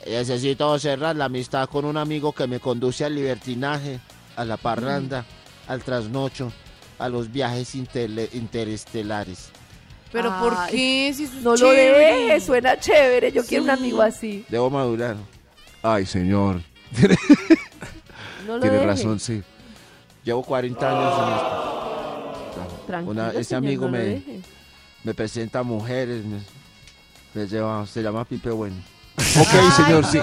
Speaker 7: Necesito cerrar la amistad con un amigo que me conduce al libertinaje, a la parranda, al trasnocho, a los viajes interestelares.
Speaker 4: Pero
Speaker 5: Ay,
Speaker 4: ¿por qué? Si
Speaker 5: No lo
Speaker 4: chévere.
Speaker 5: dejes, suena chévere. Yo quiero un amigo así.
Speaker 7: Debo madurar.
Speaker 6: Ay, señor.
Speaker 5: No lo
Speaker 6: Tiene razón, sí.
Speaker 7: Llevo 40 años en esto.
Speaker 5: Tranquilo,
Speaker 7: Una- ese
Speaker 5: señor,
Speaker 7: amigo
Speaker 5: no
Speaker 7: me-. Me presenta mujeres, me, me lleva, se llama Pipe Bueno.
Speaker 6: Ok, señor, sí.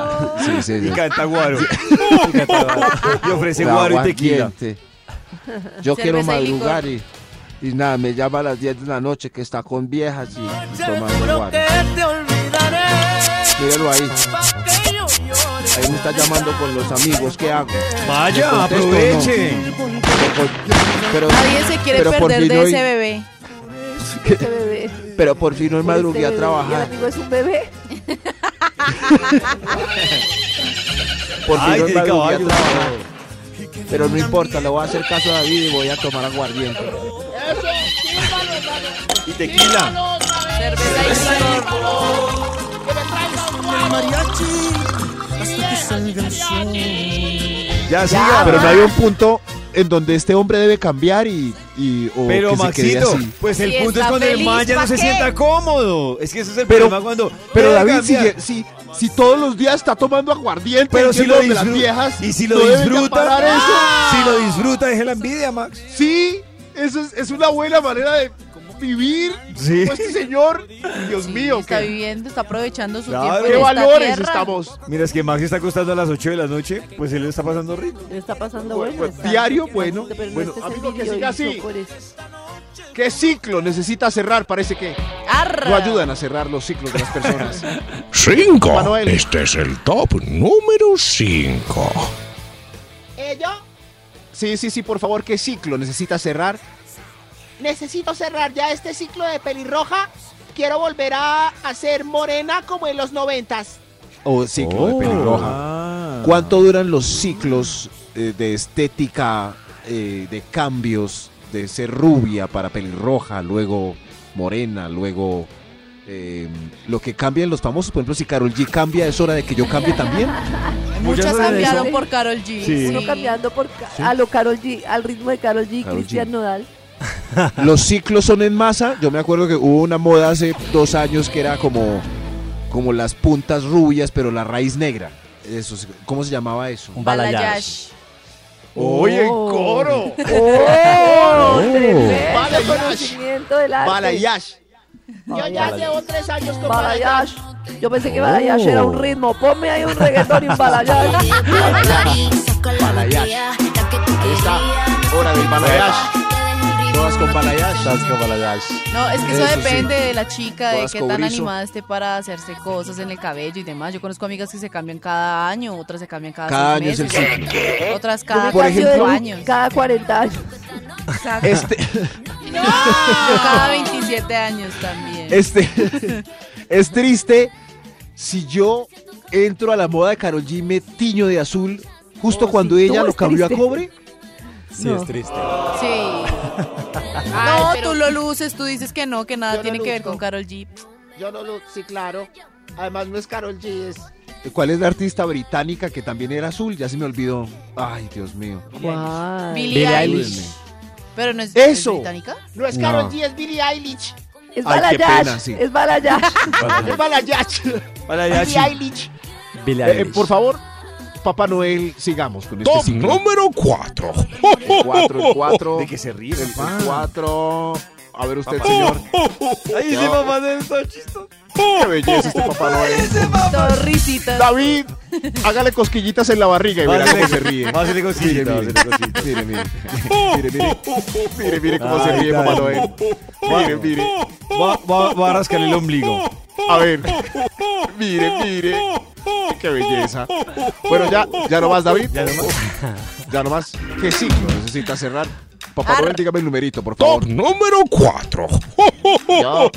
Speaker 6: Sí,
Speaker 2: Y
Speaker 6: señor.
Speaker 2: canta guaro. y ofrece guaro y tequila.
Speaker 7: Yo quiero
Speaker 4: y
Speaker 7: madrugar y, y nada, me llama a las 10 de la noche que está con viejas y, y tomando guaro. Míralo ahí.
Speaker 6: Ahí me está llamando con los amigos. ¿Qué hago?
Speaker 2: Vaya,
Speaker 6: ¿Le contesto o no?
Speaker 2: aproveche.
Speaker 6: Pero,
Speaker 4: Nadie se quiere
Speaker 6: pero
Speaker 4: perder de
Speaker 6: hoy-
Speaker 4: ese bebé.
Speaker 5: Este bebé.
Speaker 6: Pero por fin hoy
Speaker 5: Por
Speaker 6: madrugué
Speaker 5: este
Speaker 6: a trabajar.
Speaker 5: Amigo es un bebé.
Speaker 6: Por fin
Speaker 2: Ay,
Speaker 6: hoy
Speaker 2: de
Speaker 6: madrugué a trabajar. Pero no importa, le voy a hacer caso a David y voy a tomar aguardiente.
Speaker 2: Y tequila.
Speaker 4: Cerveza y
Speaker 2: Ya, siga.
Speaker 6: Pero no hay un punto en donde este hombre debe cambiar y, y o
Speaker 2: Pero
Speaker 6: que se quede
Speaker 2: Maxito,
Speaker 6: así.
Speaker 2: pues el
Speaker 4: Si
Speaker 2: punto es cuando el man ya no
Speaker 4: ¿pa'
Speaker 2: se
Speaker 4: qué?
Speaker 2: sienta cómodo. Es que ese es el
Speaker 6: Pero-
Speaker 2: problema cuando.
Speaker 6: Pero David, si, si, si todos los días está tomando aguardiente,
Speaker 2: Pero si lo
Speaker 6: las
Speaker 2: disfruta.
Speaker 6: viejas,
Speaker 2: Y si lo
Speaker 6: no
Speaker 2: disfruta.
Speaker 6: eso.
Speaker 2: Si lo disfruta, deje la envidia, Max.
Speaker 6: Sí, eso es, es una buena manera de vivir.
Speaker 2: Sí.
Speaker 6: Como este señor, Dios
Speaker 4: Sí,
Speaker 6: mío,
Speaker 4: está
Speaker 6: qué,
Speaker 4: viviendo, está aprovechando su
Speaker 2: Claro.
Speaker 4: tiempo.
Speaker 6: qué valores
Speaker 4: tierra.
Speaker 6: estamos.
Speaker 2: Mira, es que Max está acostando a las 8 de la noche, pues él le está pasando rico.
Speaker 5: Le está pasando
Speaker 6: Bueno,
Speaker 5: bueno.
Speaker 6: pues,
Speaker 5: está-
Speaker 6: diario, bueno,
Speaker 5: pero
Speaker 6: bueno,
Speaker 5: estés
Speaker 6: amigo, que siga así. ¿Qué ciclo necesita cerrar? Parece que
Speaker 4: Arra.
Speaker 6: no ayudan a cerrar los ciclos de las personas.
Speaker 14: 5.
Speaker 6: Manuel.
Speaker 14: Este es el top número 5.
Speaker 7: ¿Ello?
Speaker 6: Sí, sí, sí, por favor, ¿qué ciclo necesita cerrar?
Speaker 7: Necesito cerrar ya este ciclo de pelirroja. Quiero volver a, ser morena como en los noventas.
Speaker 6: O ciclo de pelirroja.
Speaker 2: Ah.
Speaker 6: ¿Cuánto duran los ciclos eh, de estética, eh, de cambios, de ser rubia para pelirroja, luego morena, luego eh, lo que cambian los famosos? Por ejemplo, si Carol G cambia, es hora de que yo cambie también.
Speaker 4: Muchas cambiaron por Carol G.
Speaker 2: Sí.
Speaker 5: Uno cambiando por a lo Carol G, al ritmo de Carol G y
Speaker 6: Karol G.
Speaker 5: Cristian Nodal.
Speaker 6: Los ciclos son en masa. Yo me acuerdo que hubo una moda hace dos años que era como, como las puntas rubias, pero la raíz negra. Eso, es- ¿Cómo se llamaba eso?
Speaker 8: Un
Speaker 4: Balayage.
Speaker 6: ¡Oye,
Speaker 5: Oh.
Speaker 6: coro!
Speaker 5: ¡Oh! Tremendo
Speaker 6: Balayage.
Speaker 5: conocimiento del arte.
Speaker 6: Balayage.
Speaker 7: Yo ya llevo tres años con
Speaker 5: Balayage. Yo pensé que balayage era un ritmo. Ponme ahí un reggaetón y un balayage.
Speaker 6: Balayage. Ahí está. Hora del balayage. Todas con balayage.
Speaker 8: Estás como balayage.
Speaker 4: No, es que eso,
Speaker 6: Eso sí.
Speaker 4: depende de la chica, de
Speaker 6: Todas
Speaker 4: qué tan animada esté para hacerse cosas en el cabello y demás. Yo conozco amigas que se cambian cada año, otras se cambian cada,
Speaker 6: Cada
Speaker 4: seis
Speaker 6: año es el
Speaker 4: meses,
Speaker 6: ciclo.
Speaker 4: otras cada
Speaker 6: Por
Speaker 5: cambio
Speaker 6: ejemplo,
Speaker 5: de
Speaker 4: años.
Speaker 5: Cada 40 años.
Speaker 4: Exacto.
Speaker 6: Este,
Speaker 4: Yo cada 27 años también.
Speaker 6: este, es triste si yo entro a la moda de Carol G, me tiño de azul, justo
Speaker 5: Oh,
Speaker 6: cuando
Speaker 5: sí,
Speaker 6: ella lo cambió a cobre.
Speaker 8: Sí,
Speaker 5: No.
Speaker 8: es triste.
Speaker 4: Sí.
Speaker 7: Ay,
Speaker 4: No,
Speaker 7: pero
Speaker 4: tú lo luces, tú dices que no, que nada
Speaker 7: Yo
Speaker 4: tiene que ver con Carol G.
Speaker 7: Yo no lo... Sí, claro. Además no es Carol G, es...
Speaker 6: ¿Cuál es la artista británica que también era azul? Ya se me olvidó. Ay, Dios mío.
Speaker 4: Billie
Speaker 8: Billie
Speaker 4: Eilish.
Speaker 8: Eilish.
Speaker 4: Pero no es,
Speaker 6: Eso.
Speaker 4: ¿es británica.
Speaker 7: No es Carol
Speaker 8: No.
Speaker 7: G, es Billie Eilish.
Speaker 5: Es
Speaker 6: pena, sí.
Speaker 5: Es balayage.
Speaker 7: Es Balayage.
Speaker 2: Balayage.
Speaker 7: Billie Eilish.
Speaker 8: Billie
Speaker 6: Eh, eh,
Speaker 8: Eilish.
Speaker 6: por favor, Papá Noel, sigamos con este
Speaker 14: Top
Speaker 6: ciclo.
Speaker 14: número 4.
Speaker 6: El cuatro, el cuatro.
Speaker 2: De que se ríe,
Speaker 6: El
Speaker 2: papá.
Speaker 6: cuatro. A ver usted, señor.
Speaker 2: Ay, ese papá de está chistoso.
Speaker 6: Qué belleza este Papá Noel.
Speaker 4: Todo risitas.
Speaker 6: David, hágale cosquillitas en la barriga y verá cómo se ríe. Mire, mire. Mire, mire. Mire, mire. Mire, mire cómo se ríe Papá. Noel. Mire, mire.
Speaker 2: Va, a rascarle el ombligo.
Speaker 6: A ver. Mire, mire. Qué belleza. Bueno, ya, ya no más, David.
Speaker 2: Ya nomás.
Speaker 6: Ya no más. ¿Qué ciclo necesita cerrar? Papá Noel, dígame el numerito, por favor.
Speaker 14: Top número 4.
Speaker 7: Yo,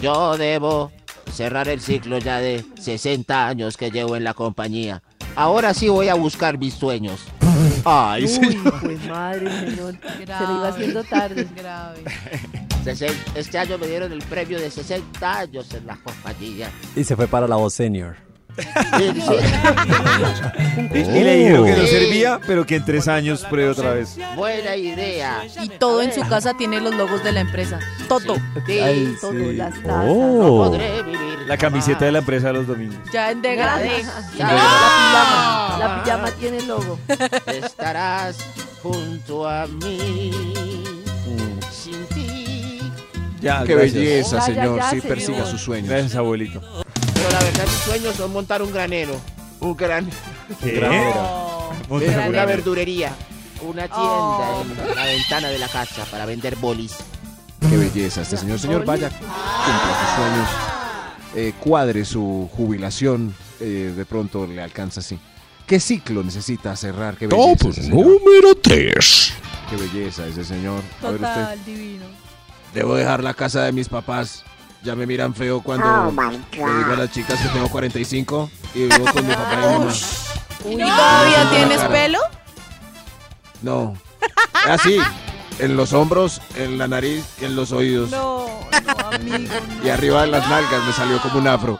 Speaker 7: yo debo cerrar el ciclo ya de 60 años que llevo en la compañía. Ahora sí voy a buscar mis sueños.
Speaker 6: Ay,
Speaker 5: Uy,
Speaker 6: señor.
Speaker 5: pues madre, señor. Se le iba haciendo tarde.
Speaker 4: Grave.
Speaker 7: Este año me dieron el premio de 60 años en la compañía.
Speaker 8: Y se fue para la voz senior.
Speaker 2: Y le dijeron que no
Speaker 7: Sí.
Speaker 2: servía, pero que en tres años pruebe otra vez.
Speaker 7: Buena idea.
Speaker 4: Y todo en su casa tiene los logos de la empresa. Todo.
Speaker 7: Sí,
Speaker 8: Ay,
Speaker 5: Todo,
Speaker 8: sí.
Speaker 5: las tazas.
Speaker 8: Oh.
Speaker 7: podré vivir.
Speaker 2: La camiseta de la empresa de los domingos.
Speaker 4: Ya en degradé.
Speaker 5: La pijama. La pijama tiene el logo.
Speaker 7: Estarás junto a mí.
Speaker 8: Mm.
Speaker 7: Sin ti.
Speaker 2: Ya,
Speaker 6: Qué
Speaker 2: gracias.
Speaker 6: belleza,
Speaker 5: Ya, ya,
Speaker 6: señor.
Speaker 5: ya,
Speaker 6: Sí,
Speaker 5: señor.
Speaker 6: persiga sus sueños.
Speaker 2: Gracias, abuelito.
Speaker 7: Verdad, mis sueños son montar un granero. Un gran.
Speaker 2: ¿Qué?
Speaker 4: Oh.
Speaker 7: Una
Speaker 4: Granero.
Speaker 7: verdurería. Una tienda
Speaker 4: Oh.
Speaker 7: en la ventana de la casa para vender bolis.
Speaker 6: Qué belleza este señor. Señor, vaya, cumpla sus sueños. Eh, cuadre su jubilación eh, de pronto le alcanza así. ¿Qué ciclo necesita cerrar? ¿Qué
Speaker 14: Top
Speaker 6: belleza ese señor?
Speaker 14: número 3.
Speaker 6: Qué belleza ese señor. A ver usted.
Speaker 4: Total, divino.
Speaker 6: Debo dejar la casa de mis papás. Ya me miran feo cuando
Speaker 15: Oh, my
Speaker 6: le digo a las chicas que tengo 45 y vivo con mi papá y mi mamá.
Speaker 4: ¿Y todavía tienes pelo?
Speaker 6: No. Así. En los hombros, en la nariz y en los oídos.
Speaker 4: No, no, amigo.
Speaker 6: Y arriba de las nalgas me salió como un afro.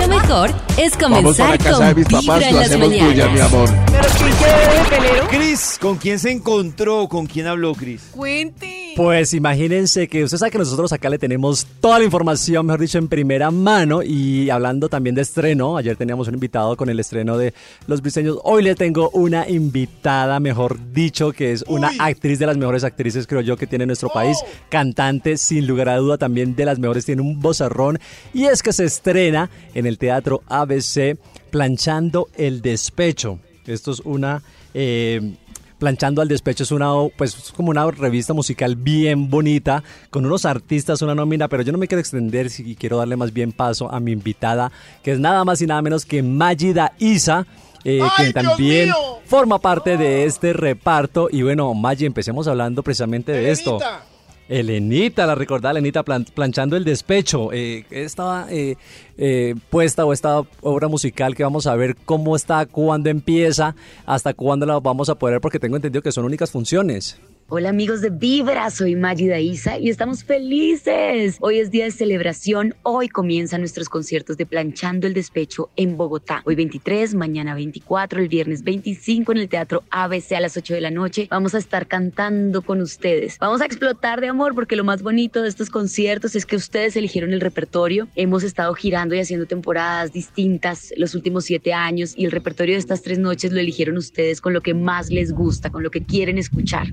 Speaker 1: Lo mejor es
Speaker 6: Vamos para
Speaker 1: comenzar
Speaker 6: casa de mis
Speaker 1: con
Speaker 6: papás,
Speaker 1: en
Speaker 6: lo
Speaker 1: las
Speaker 6: hacemos tuya, mi amor.
Speaker 4: ¿Pero quién quiere de pelero?
Speaker 2: Cris, ¿con quién se encontró? ¿Con quién habló Cris?
Speaker 4: Cuente.
Speaker 8: Pues imagínense que usted sabe que nosotros acá le tenemos toda la información, mejor dicho, en primera mano. Y hablando también de estreno, ayer teníamos un invitado con el estreno de Los Briseños. Hoy le tengo una invitada, mejor dicho, que es una actriz de las mejores actrices, creo yo, que tiene nuestro país. Cantante, sin lugar a duda, también de las mejores, tiene un vozarrón. Y es que se estrena en el Teatro ABC Planchando el Despecho. Esto es una... eh, Planchando al Despecho es una, pues, es como una revista musical bien bonita, con unos artistas, una nómina, pero yo no me quiero extender y quiero darle más bien paso a mi invitada, que es nada más y nada menos que Magida Isa, eh, quien también forma parte de este reparto. Y bueno, Maggi, empecemos hablando precisamente de esto. Elenita, la recordada Elenita plan- planchando el despecho. Eh, esta eh, eh, puesta o esta obra musical que vamos a ver cómo está, cuándo empieza, hasta cuándo la vamos a poder, porque tengo entendido que son únicas funciones.
Speaker 15: Hola amigos de Vibra, soy Magida Isa y estamos felices. Hoy es día de celebración, hoy comienzan nuestros conciertos de Planchando el Despecho en Bogotá. Hoy 23, mañana 24, el viernes 25 en el Teatro ABC a las 8 de la noche. Vamos a estar cantando con ustedes. Vamos a explotar de amor porque lo más bonito de estos conciertos es que ustedes eligieron el repertorio. Hemos estado girando y haciendo temporadas distintas los últimos siete años y el repertorio de estas tres noches lo eligieron ustedes con lo que más les gusta, con lo que quieren escuchar.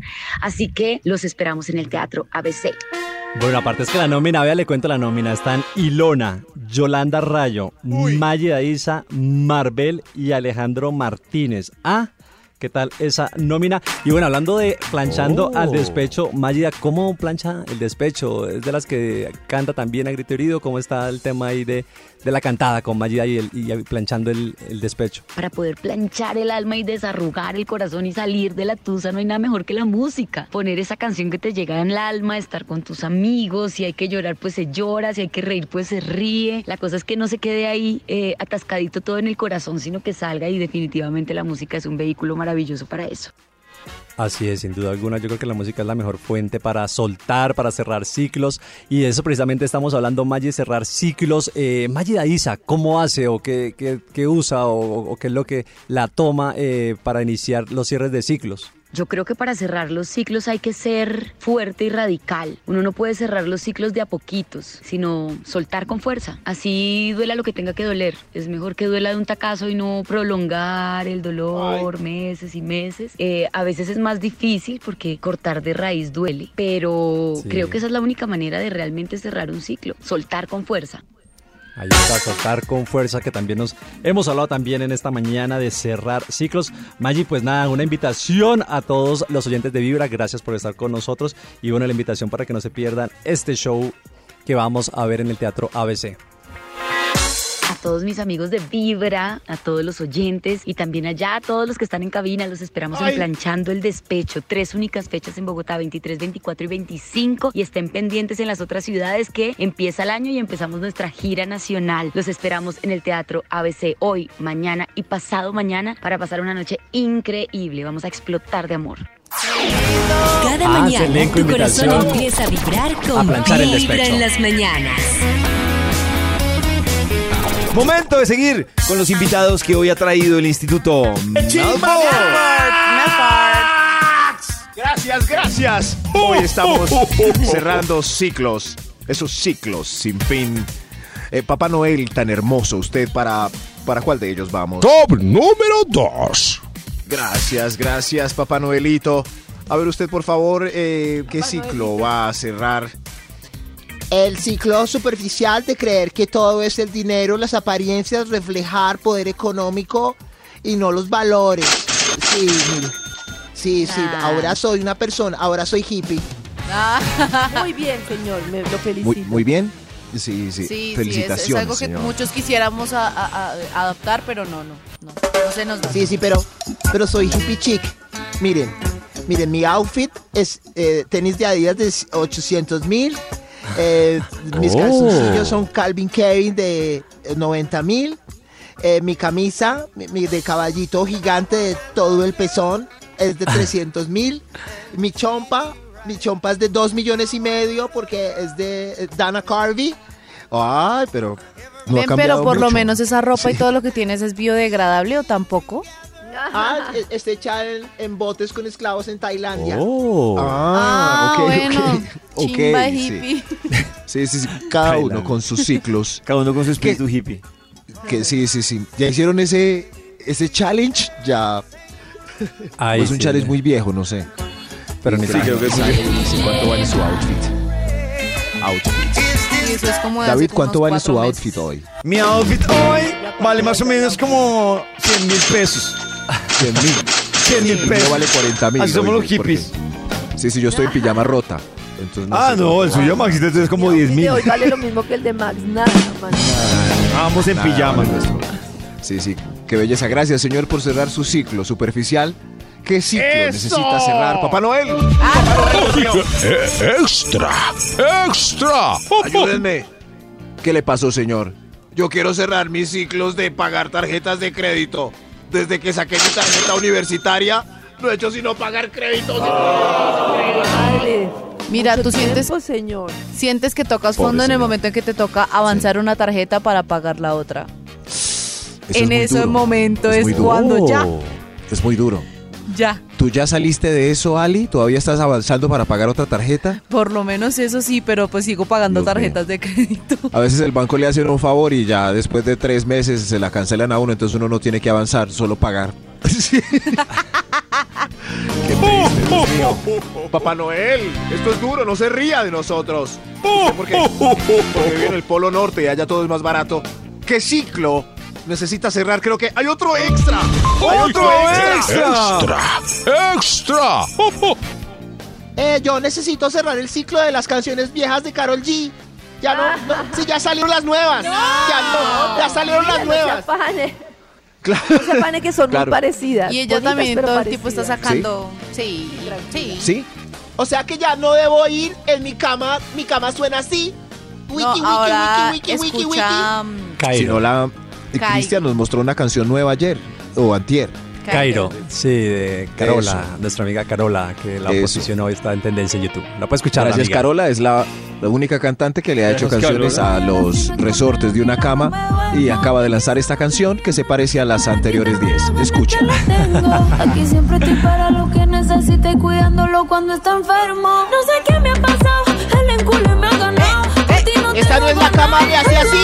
Speaker 15: Así que los esperamos en el Teatro ABC.
Speaker 8: Bueno, aparte es que la nómina, vea, le cuento la nómina. Están Ilona, Yolanda Rayo, Magida Isa, Marbel y Alejandro Martínez. Ah, ¿qué tal esa nómina? Y bueno, hablando de planchando
Speaker 3: Oh.
Speaker 8: al despecho, Magida, ¿cómo plancha el despecho? ¿Es de las que canta también a grito herido? ¿Cómo está el tema ahí de, de la cantada con Magida y, el, planchando el, el despecho?
Speaker 15: Para poder planchar el alma y desarrugar el corazón y salir de la tusa, no hay nada mejor que la música. Poner esa canción que te llega en el alma, estar con tus amigos. Si hay que llorar, pues se llora. Si hay que reír, pues se ríe. La cosa es que no se quede ahí eh, atascadito todo en el corazón, sino que salga y definitivamente la música es un vehículo maravilloso para eso.
Speaker 8: Así es, sin duda alguna. Yo creo que la música es la mejor fuente para soltar, para cerrar ciclos. Y de eso precisamente estamos hablando, Maggi, cerrar ciclos. Eh, Maggi Daiza, ¿cómo hace o qué, qué- usa o, o qué es lo que la toma eh, para iniciar los cierres de ciclos?
Speaker 15: Yo creo que para cerrar los ciclos hay que ser fuerte y radical. Uno no puede cerrar los ciclos de a poquitos, sino soltar con fuerza. Así duela lo que tenga que doler. Es mejor que duela de un tacazo y no prolongar el dolor meses y meses. Eh, a veces es más difícil porque cortar de raíz duele, pero
Speaker 8: Sí.
Speaker 15: creo que esa es la única manera de realmente cerrar un ciclo. Soltar con fuerza.
Speaker 8: Ahí está, soltar con fuerza, que también nos hemos hablado también en esta mañana de cerrar ciclos. Maggi, pues nada, una invitación a todos los oyentes de Vibra. Gracias por estar con nosotros. Y bueno, la invitación para que no se pierdan este show que vamos a ver en el Teatro ABC.
Speaker 15: A todos mis amigos de Vibra, a todos los oyentes y también allá a todos los que están en cabina. Los esperamos en Planchando el Despecho. Tres únicas fechas en Bogotá, 23, 24 y 25. Y estén pendientes en las otras ciudades que empieza el año y empezamos nuestra gira nacional. Los esperamos en el Teatro ABC hoy, mañana y pasado mañana para pasar una noche increíble. Vamos a explotar de amor.
Speaker 1: Cada
Speaker 8: Ah,
Speaker 1: mañana tu corazón empieza a vibrar
Speaker 8: a
Speaker 1: con
Speaker 8: el
Speaker 1: Vibra en las mañanas.
Speaker 2: Momento de seguir con los invitados que hoy ha traído el Instituto.
Speaker 13: Gracias, gracias. Hoy estamos cerrando ciclos, esos ciclos sin fin. Eh, Papá Noel, tan hermoso, usted para, ¿para cuál de ellos vamos?
Speaker 14: Top número 2.
Speaker 13: Gracias, gracias, Papá Noelito. A ver usted, por favor, eh, ¿qué ciclo va a cerrar?
Speaker 16: El ciclo superficial de creer que todo es el dinero, las apariencias, reflejar poder económico y no los valores. Sí, mire. Sí, sí,
Speaker 5: Ah.
Speaker 16: ahora soy una persona, ahora soy hippie.
Speaker 5: Muy bien, señor, me lo felicito.
Speaker 13: Muy, muy bien.
Speaker 6: Sí, sí.
Speaker 4: Sí, sí, es,
Speaker 6: Felicitaciones,
Speaker 4: es algo que
Speaker 6: señor.
Speaker 4: muchos quisiéramos a- a- a- adaptar, pero no, no, no, no se nos da.
Speaker 7: Sí, sí, pero, pero soy hippie chic. Miren, miren, mi outfit es eh, tenis de Adidas de 800 mil. Eh, mis
Speaker 8: Oh.
Speaker 7: calzoncillos son Calvin Klein de 90 mil. eh, mi camisa mi- mi de caballito gigante de todo el pezón es de 300 mil. Mi chompa, mi chompa es de 2 millones y medio porque es de eh, Dana Carvey.
Speaker 6: Ay, pero no ha
Speaker 4: Ven,
Speaker 6: cambiado
Speaker 4: pero por lo menos esa ropa y todo lo que tienes es biodegradable o tampoco.
Speaker 7: Ah, e- está hecha en, en botes con esclavos en Tailandia.
Speaker 8: Oh.
Speaker 6: Ah,
Speaker 4: Ah,
Speaker 6: ok,
Speaker 4: bueno,
Speaker 6: ok.
Speaker 4: chimba
Speaker 6: Ok, sí.
Speaker 4: hippie.
Speaker 6: Sí, sí, sí. Cada uno con sus ciclos.
Speaker 2: Cada uno con su espíritu hippie.
Speaker 6: Que sí, sí, sí. Ya hicieron ese, ese challenge, ya.
Speaker 8: Ay,
Speaker 6: es un
Speaker 8: sí.
Speaker 6: challenge muy viejo, no sé.
Speaker 8: Pero ni
Speaker 6: Sí, creo que sí. ¿Cuánto vale su outfit? Outfit.
Speaker 4: Eso es como
Speaker 6: David, ¿cuánto vale su outfit hoy?
Speaker 2: Mi outfit hoy vale más o menos como 100 mil pesos.
Speaker 6: 100 mil.
Speaker 2: 100 mil pesos.
Speaker 6: mío vale 40 mil.
Speaker 2: Así somos
Speaker 6: hoy,
Speaker 2: los hippies.
Speaker 6: porque- Sí, sí, yo estoy en pijama rota. Entonces
Speaker 2: Ah, no, el suyo, Maxito, entonces es como 10
Speaker 5: El
Speaker 2: mil.
Speaker 5: hoy vale lo mismo que el de Max. Nada, man.
Speaker 2: Vamos en
Speaker 6: Nada,
Speaker 2: pijama.
Speaker 6: vale nuestro. Sí, sí. Qué belleza. Gracias, señor, por cerrar su ciclo superficial. ¿Qué ciclo necesita cerrar? Papá Noel.
Speaker 14: Eh, extra, extra.
Speaker 6: Ayúdenme. ¿Qué le pasó, señor? Yo quiero cerrar mis ciclos de pagar tarjetas de crédito. Desde que saqué mi tarjeta universitaria, no he hecho sino pagar créditos.
Speaker 4: Mira, tú sientes,
Speaker 5: tiempo, señor.
Speaker 4: sientes que tocas
Speaker 6: Pobre
Speaker 4: fondo en el
Speaker 6: señor.
Speaker 4: momento en que te toca avanzar una tarjeta para pagar la otra.
Speaker 6: Eso
Speaker 4: en
Speaker 6: es
Speaker 4: ese
Speaker 6: duro.
Speaker 4: momento
Speaker 6: Es
Speaker 4: es, cuando ya.
Speaker 6: Es muy duro.
Speaker 4: Ya.
Speaker 6: ¿Tú ya saliste de eso, Ali? ¿Todavía estás avanzando para pagar otra tarjeta?
Speaker 4: Por lo menos eso sí, pero pues sigo pagando
Speaker 6: Dios mío.
Speaker 4: tarjetas de crédito.
Speaker 6: A veces el banco le hace uno un favor y ya después de tres meses se la cancelan a uno, entonces uno no tiene que avanzar, solo pagar. Sí. Qué triste, Dios mío. Papá Noel, esto es duro, no se ría de nosotros. ¿Usted ¿Por qué? Porque vive en el Polo Norte y allá todo es más barato. ¿Qué ciclo necesita cerrar? Creo que hay otro extra. ¡Hay otro extra!
Speaker 14: Extra, extra.
Speaker 7: Eh, yo necesito cerrar el ciclo de las canciones viejas de Carol G. Ya no, no sí, ya salieron las nuevas. Ya no, ya salieron las
Speaker 5: No se
Speaker 7: nuevas.
Speaker 5: afane.
Speaker 6: Claro.
Speaker 5: No se que son
Speaker 6: Claro.
Speaker 5: muy parecidas.
Speaker 4: Y ella
Speaker 5: bonitas,
Speaker 4: también todo el tiempo está sacando. Sí, sí.
Speaker 6: ¿Sí?
Speaker 7: O sea que ya no debo ir en mi cama. Mi cama suena así. Wiki,
Speaker 4: No,
Speaker 7: wiki,
Speaker 4: ahora
Speaker 7: wiki, wiki, wiki, wiki.
Speaker 6: Si
Speaker 8: Cairo.
Speaker 6: no, la... Cristian nos mostró una canción nueva ayer, o antier.
Speaker 8: Cairo, sí, de Carola,
Speaker 6: Eso.
Speaker 8: nuestra amiga Carola, que la
Speaker 6: Eso.
Speaker 8: posición hoy está en tendencia en YouTube. La puedes escuchar,
Speaker 6: Gracias,
Speaker 8: amiga.
Speaker 6: Carola. Es la, la única cantante que le ha hecho
Speaker 2: Gracias,
Speaker 6: canciones
Speaker 2: Carola.
Speaker 6: a los resortes de una cama y acaba de lanzar esta canción que se parece a las anteriores 10. Escucha.
Speaker 17: tengo. Aquí siempre estoy para lo que necesite cuidándolo cuando está enfermo. No sé qué me ha pasado, el enculo me ha ganado. No te
Speaker 7: esta no es la cama de hace así.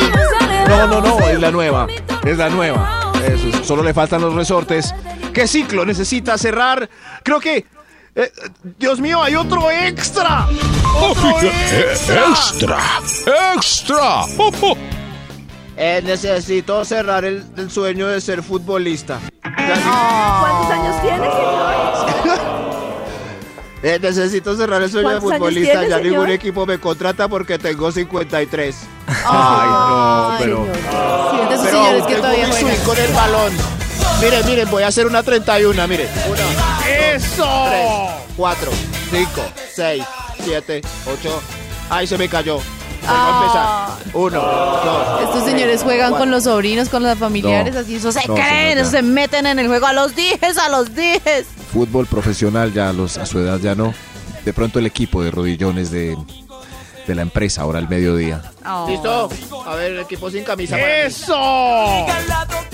Speaker 6: No, no, no, es la nueva. Es la nueva. Eso, es, solo le faltan los resortes. ¿Qué ciclo necesita cerrar? Creo que. eh, Dios mío, hay otro extra. Otro extra.
Speaker 14: Extra, extra.
Speaker 7: Eh, necesito cerrar el, el sueño de ser futbolista.
Speaker 5: ¿Cuántos años tiene, señor?
Speaker 7: Eh, necesito cerrar el sueño de
Speaker 5: ¿Cuántos años
Speaker 7: futbolista.
Speaker 5: tiene,
Speaker 7: ya
Speaker 5: señor?
Speaker 7: ningún equipo me contrata porque tengo 53.
Speaker 6: Ay, no,
Speaker 4: Ay,
Speaker 6: pero.
Speaker 4: Sí, esos
Speaker 7: Pero
Speaker 4: señores que todavía
Speaker 7: con el balón. Miren, miren, voy a hacer una 31, miren. Una,
Speaker 18: ¡Eso!
Speaker 7: 3, 4, 5, 6, 7, 8. Ay, se me cayó.
Speaker 4: Ah.
Speaker 7: a empezar. 1, 2.
Speaker 4: Estos señores juegan con los sobrinos, con los familiares,
Speaker 6: No.
Speaker 4: así, eso se
Speaker 6: No,
Speaker 4: creen, eso se meten en el juego a los 10, a los 10.
Speaker 6: Fútbol profesional ya a, los, a su edad ya no. De pronto el equipo de rodillones de, de la empresa ahora al mediodía.
Speaker 4: Oh.
Speaker 7: ¿Listo? A ver, el equipo sin camisa.
Speaker 18: ¡Eso!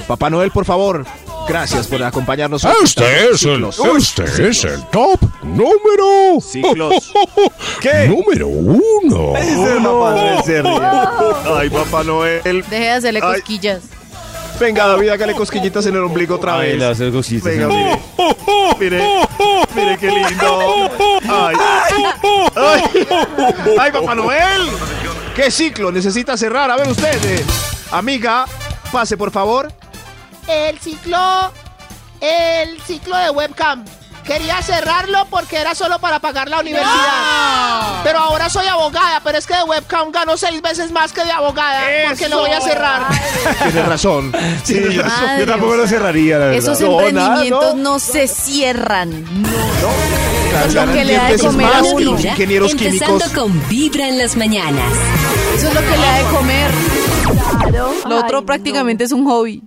Speaker 6: Papá Noel, por favor. Gracias por acompañarnos.
Speaker 14: Este es el, este es el top número.
Speaker 6: Ciclos.
Speaker 2: ¿Qué?
Speaker 14: Número uno.
Speaker 2: Papá Noel se ríe.
Speaker 6: Ay, Papá Noel.
Speaker 4: Deje de hacerle
Speaker 6: Ay.
Speaker 4: cosquillas.
Speaker 6: Venga, David, hágale cosquillitas en el ombligo otra
Speaker 2: Ay,
Speaker 6: vez.
Speaker 2: le hace cositas.
Speaker 6: Venga, mire. Mire, mire qué lindo. Ay. Ay. Ay, Papá Noel. ¿Qué ciclo necesita cerrar? A ver usted, eh, amiga, pase por favor.
Speaker 7: El ciclo. El ciclo de webcam. Quería cerrarlo porque era solo para pagar la universidad. Pero ahora soy abogada, pero es que de webcam gano seis veces más que de abogada. Porque lo voy a cerrar.
Speaker 6: Tienes razón.
Speaker 2: Sí,
Speaker 6: Tienes
Speaker 2: yo,
Speaker 6: razón.
Speaker 2: yo tampoco lo cerraría, la verdad.
Speaker 4: Esos
Speaker 6: No, nada,
Speaker 4: emprendimientos
Speaker 6: no.
Speaker 4: no. se cierran. No. Es lo que le da de comer a uno.
Speaker 6: los ingenieros
Speaker 1: empezando
Speaker 6: químicos.
Speaker 1: con Vibra en las mañanas.
Speaker 4: Eso es lo que le da de comer.
Speaker 5: Claro.
Speaker 4: Lo otro
Speaker 5: Ay,
Speaker 4: prácticamente es un hobby.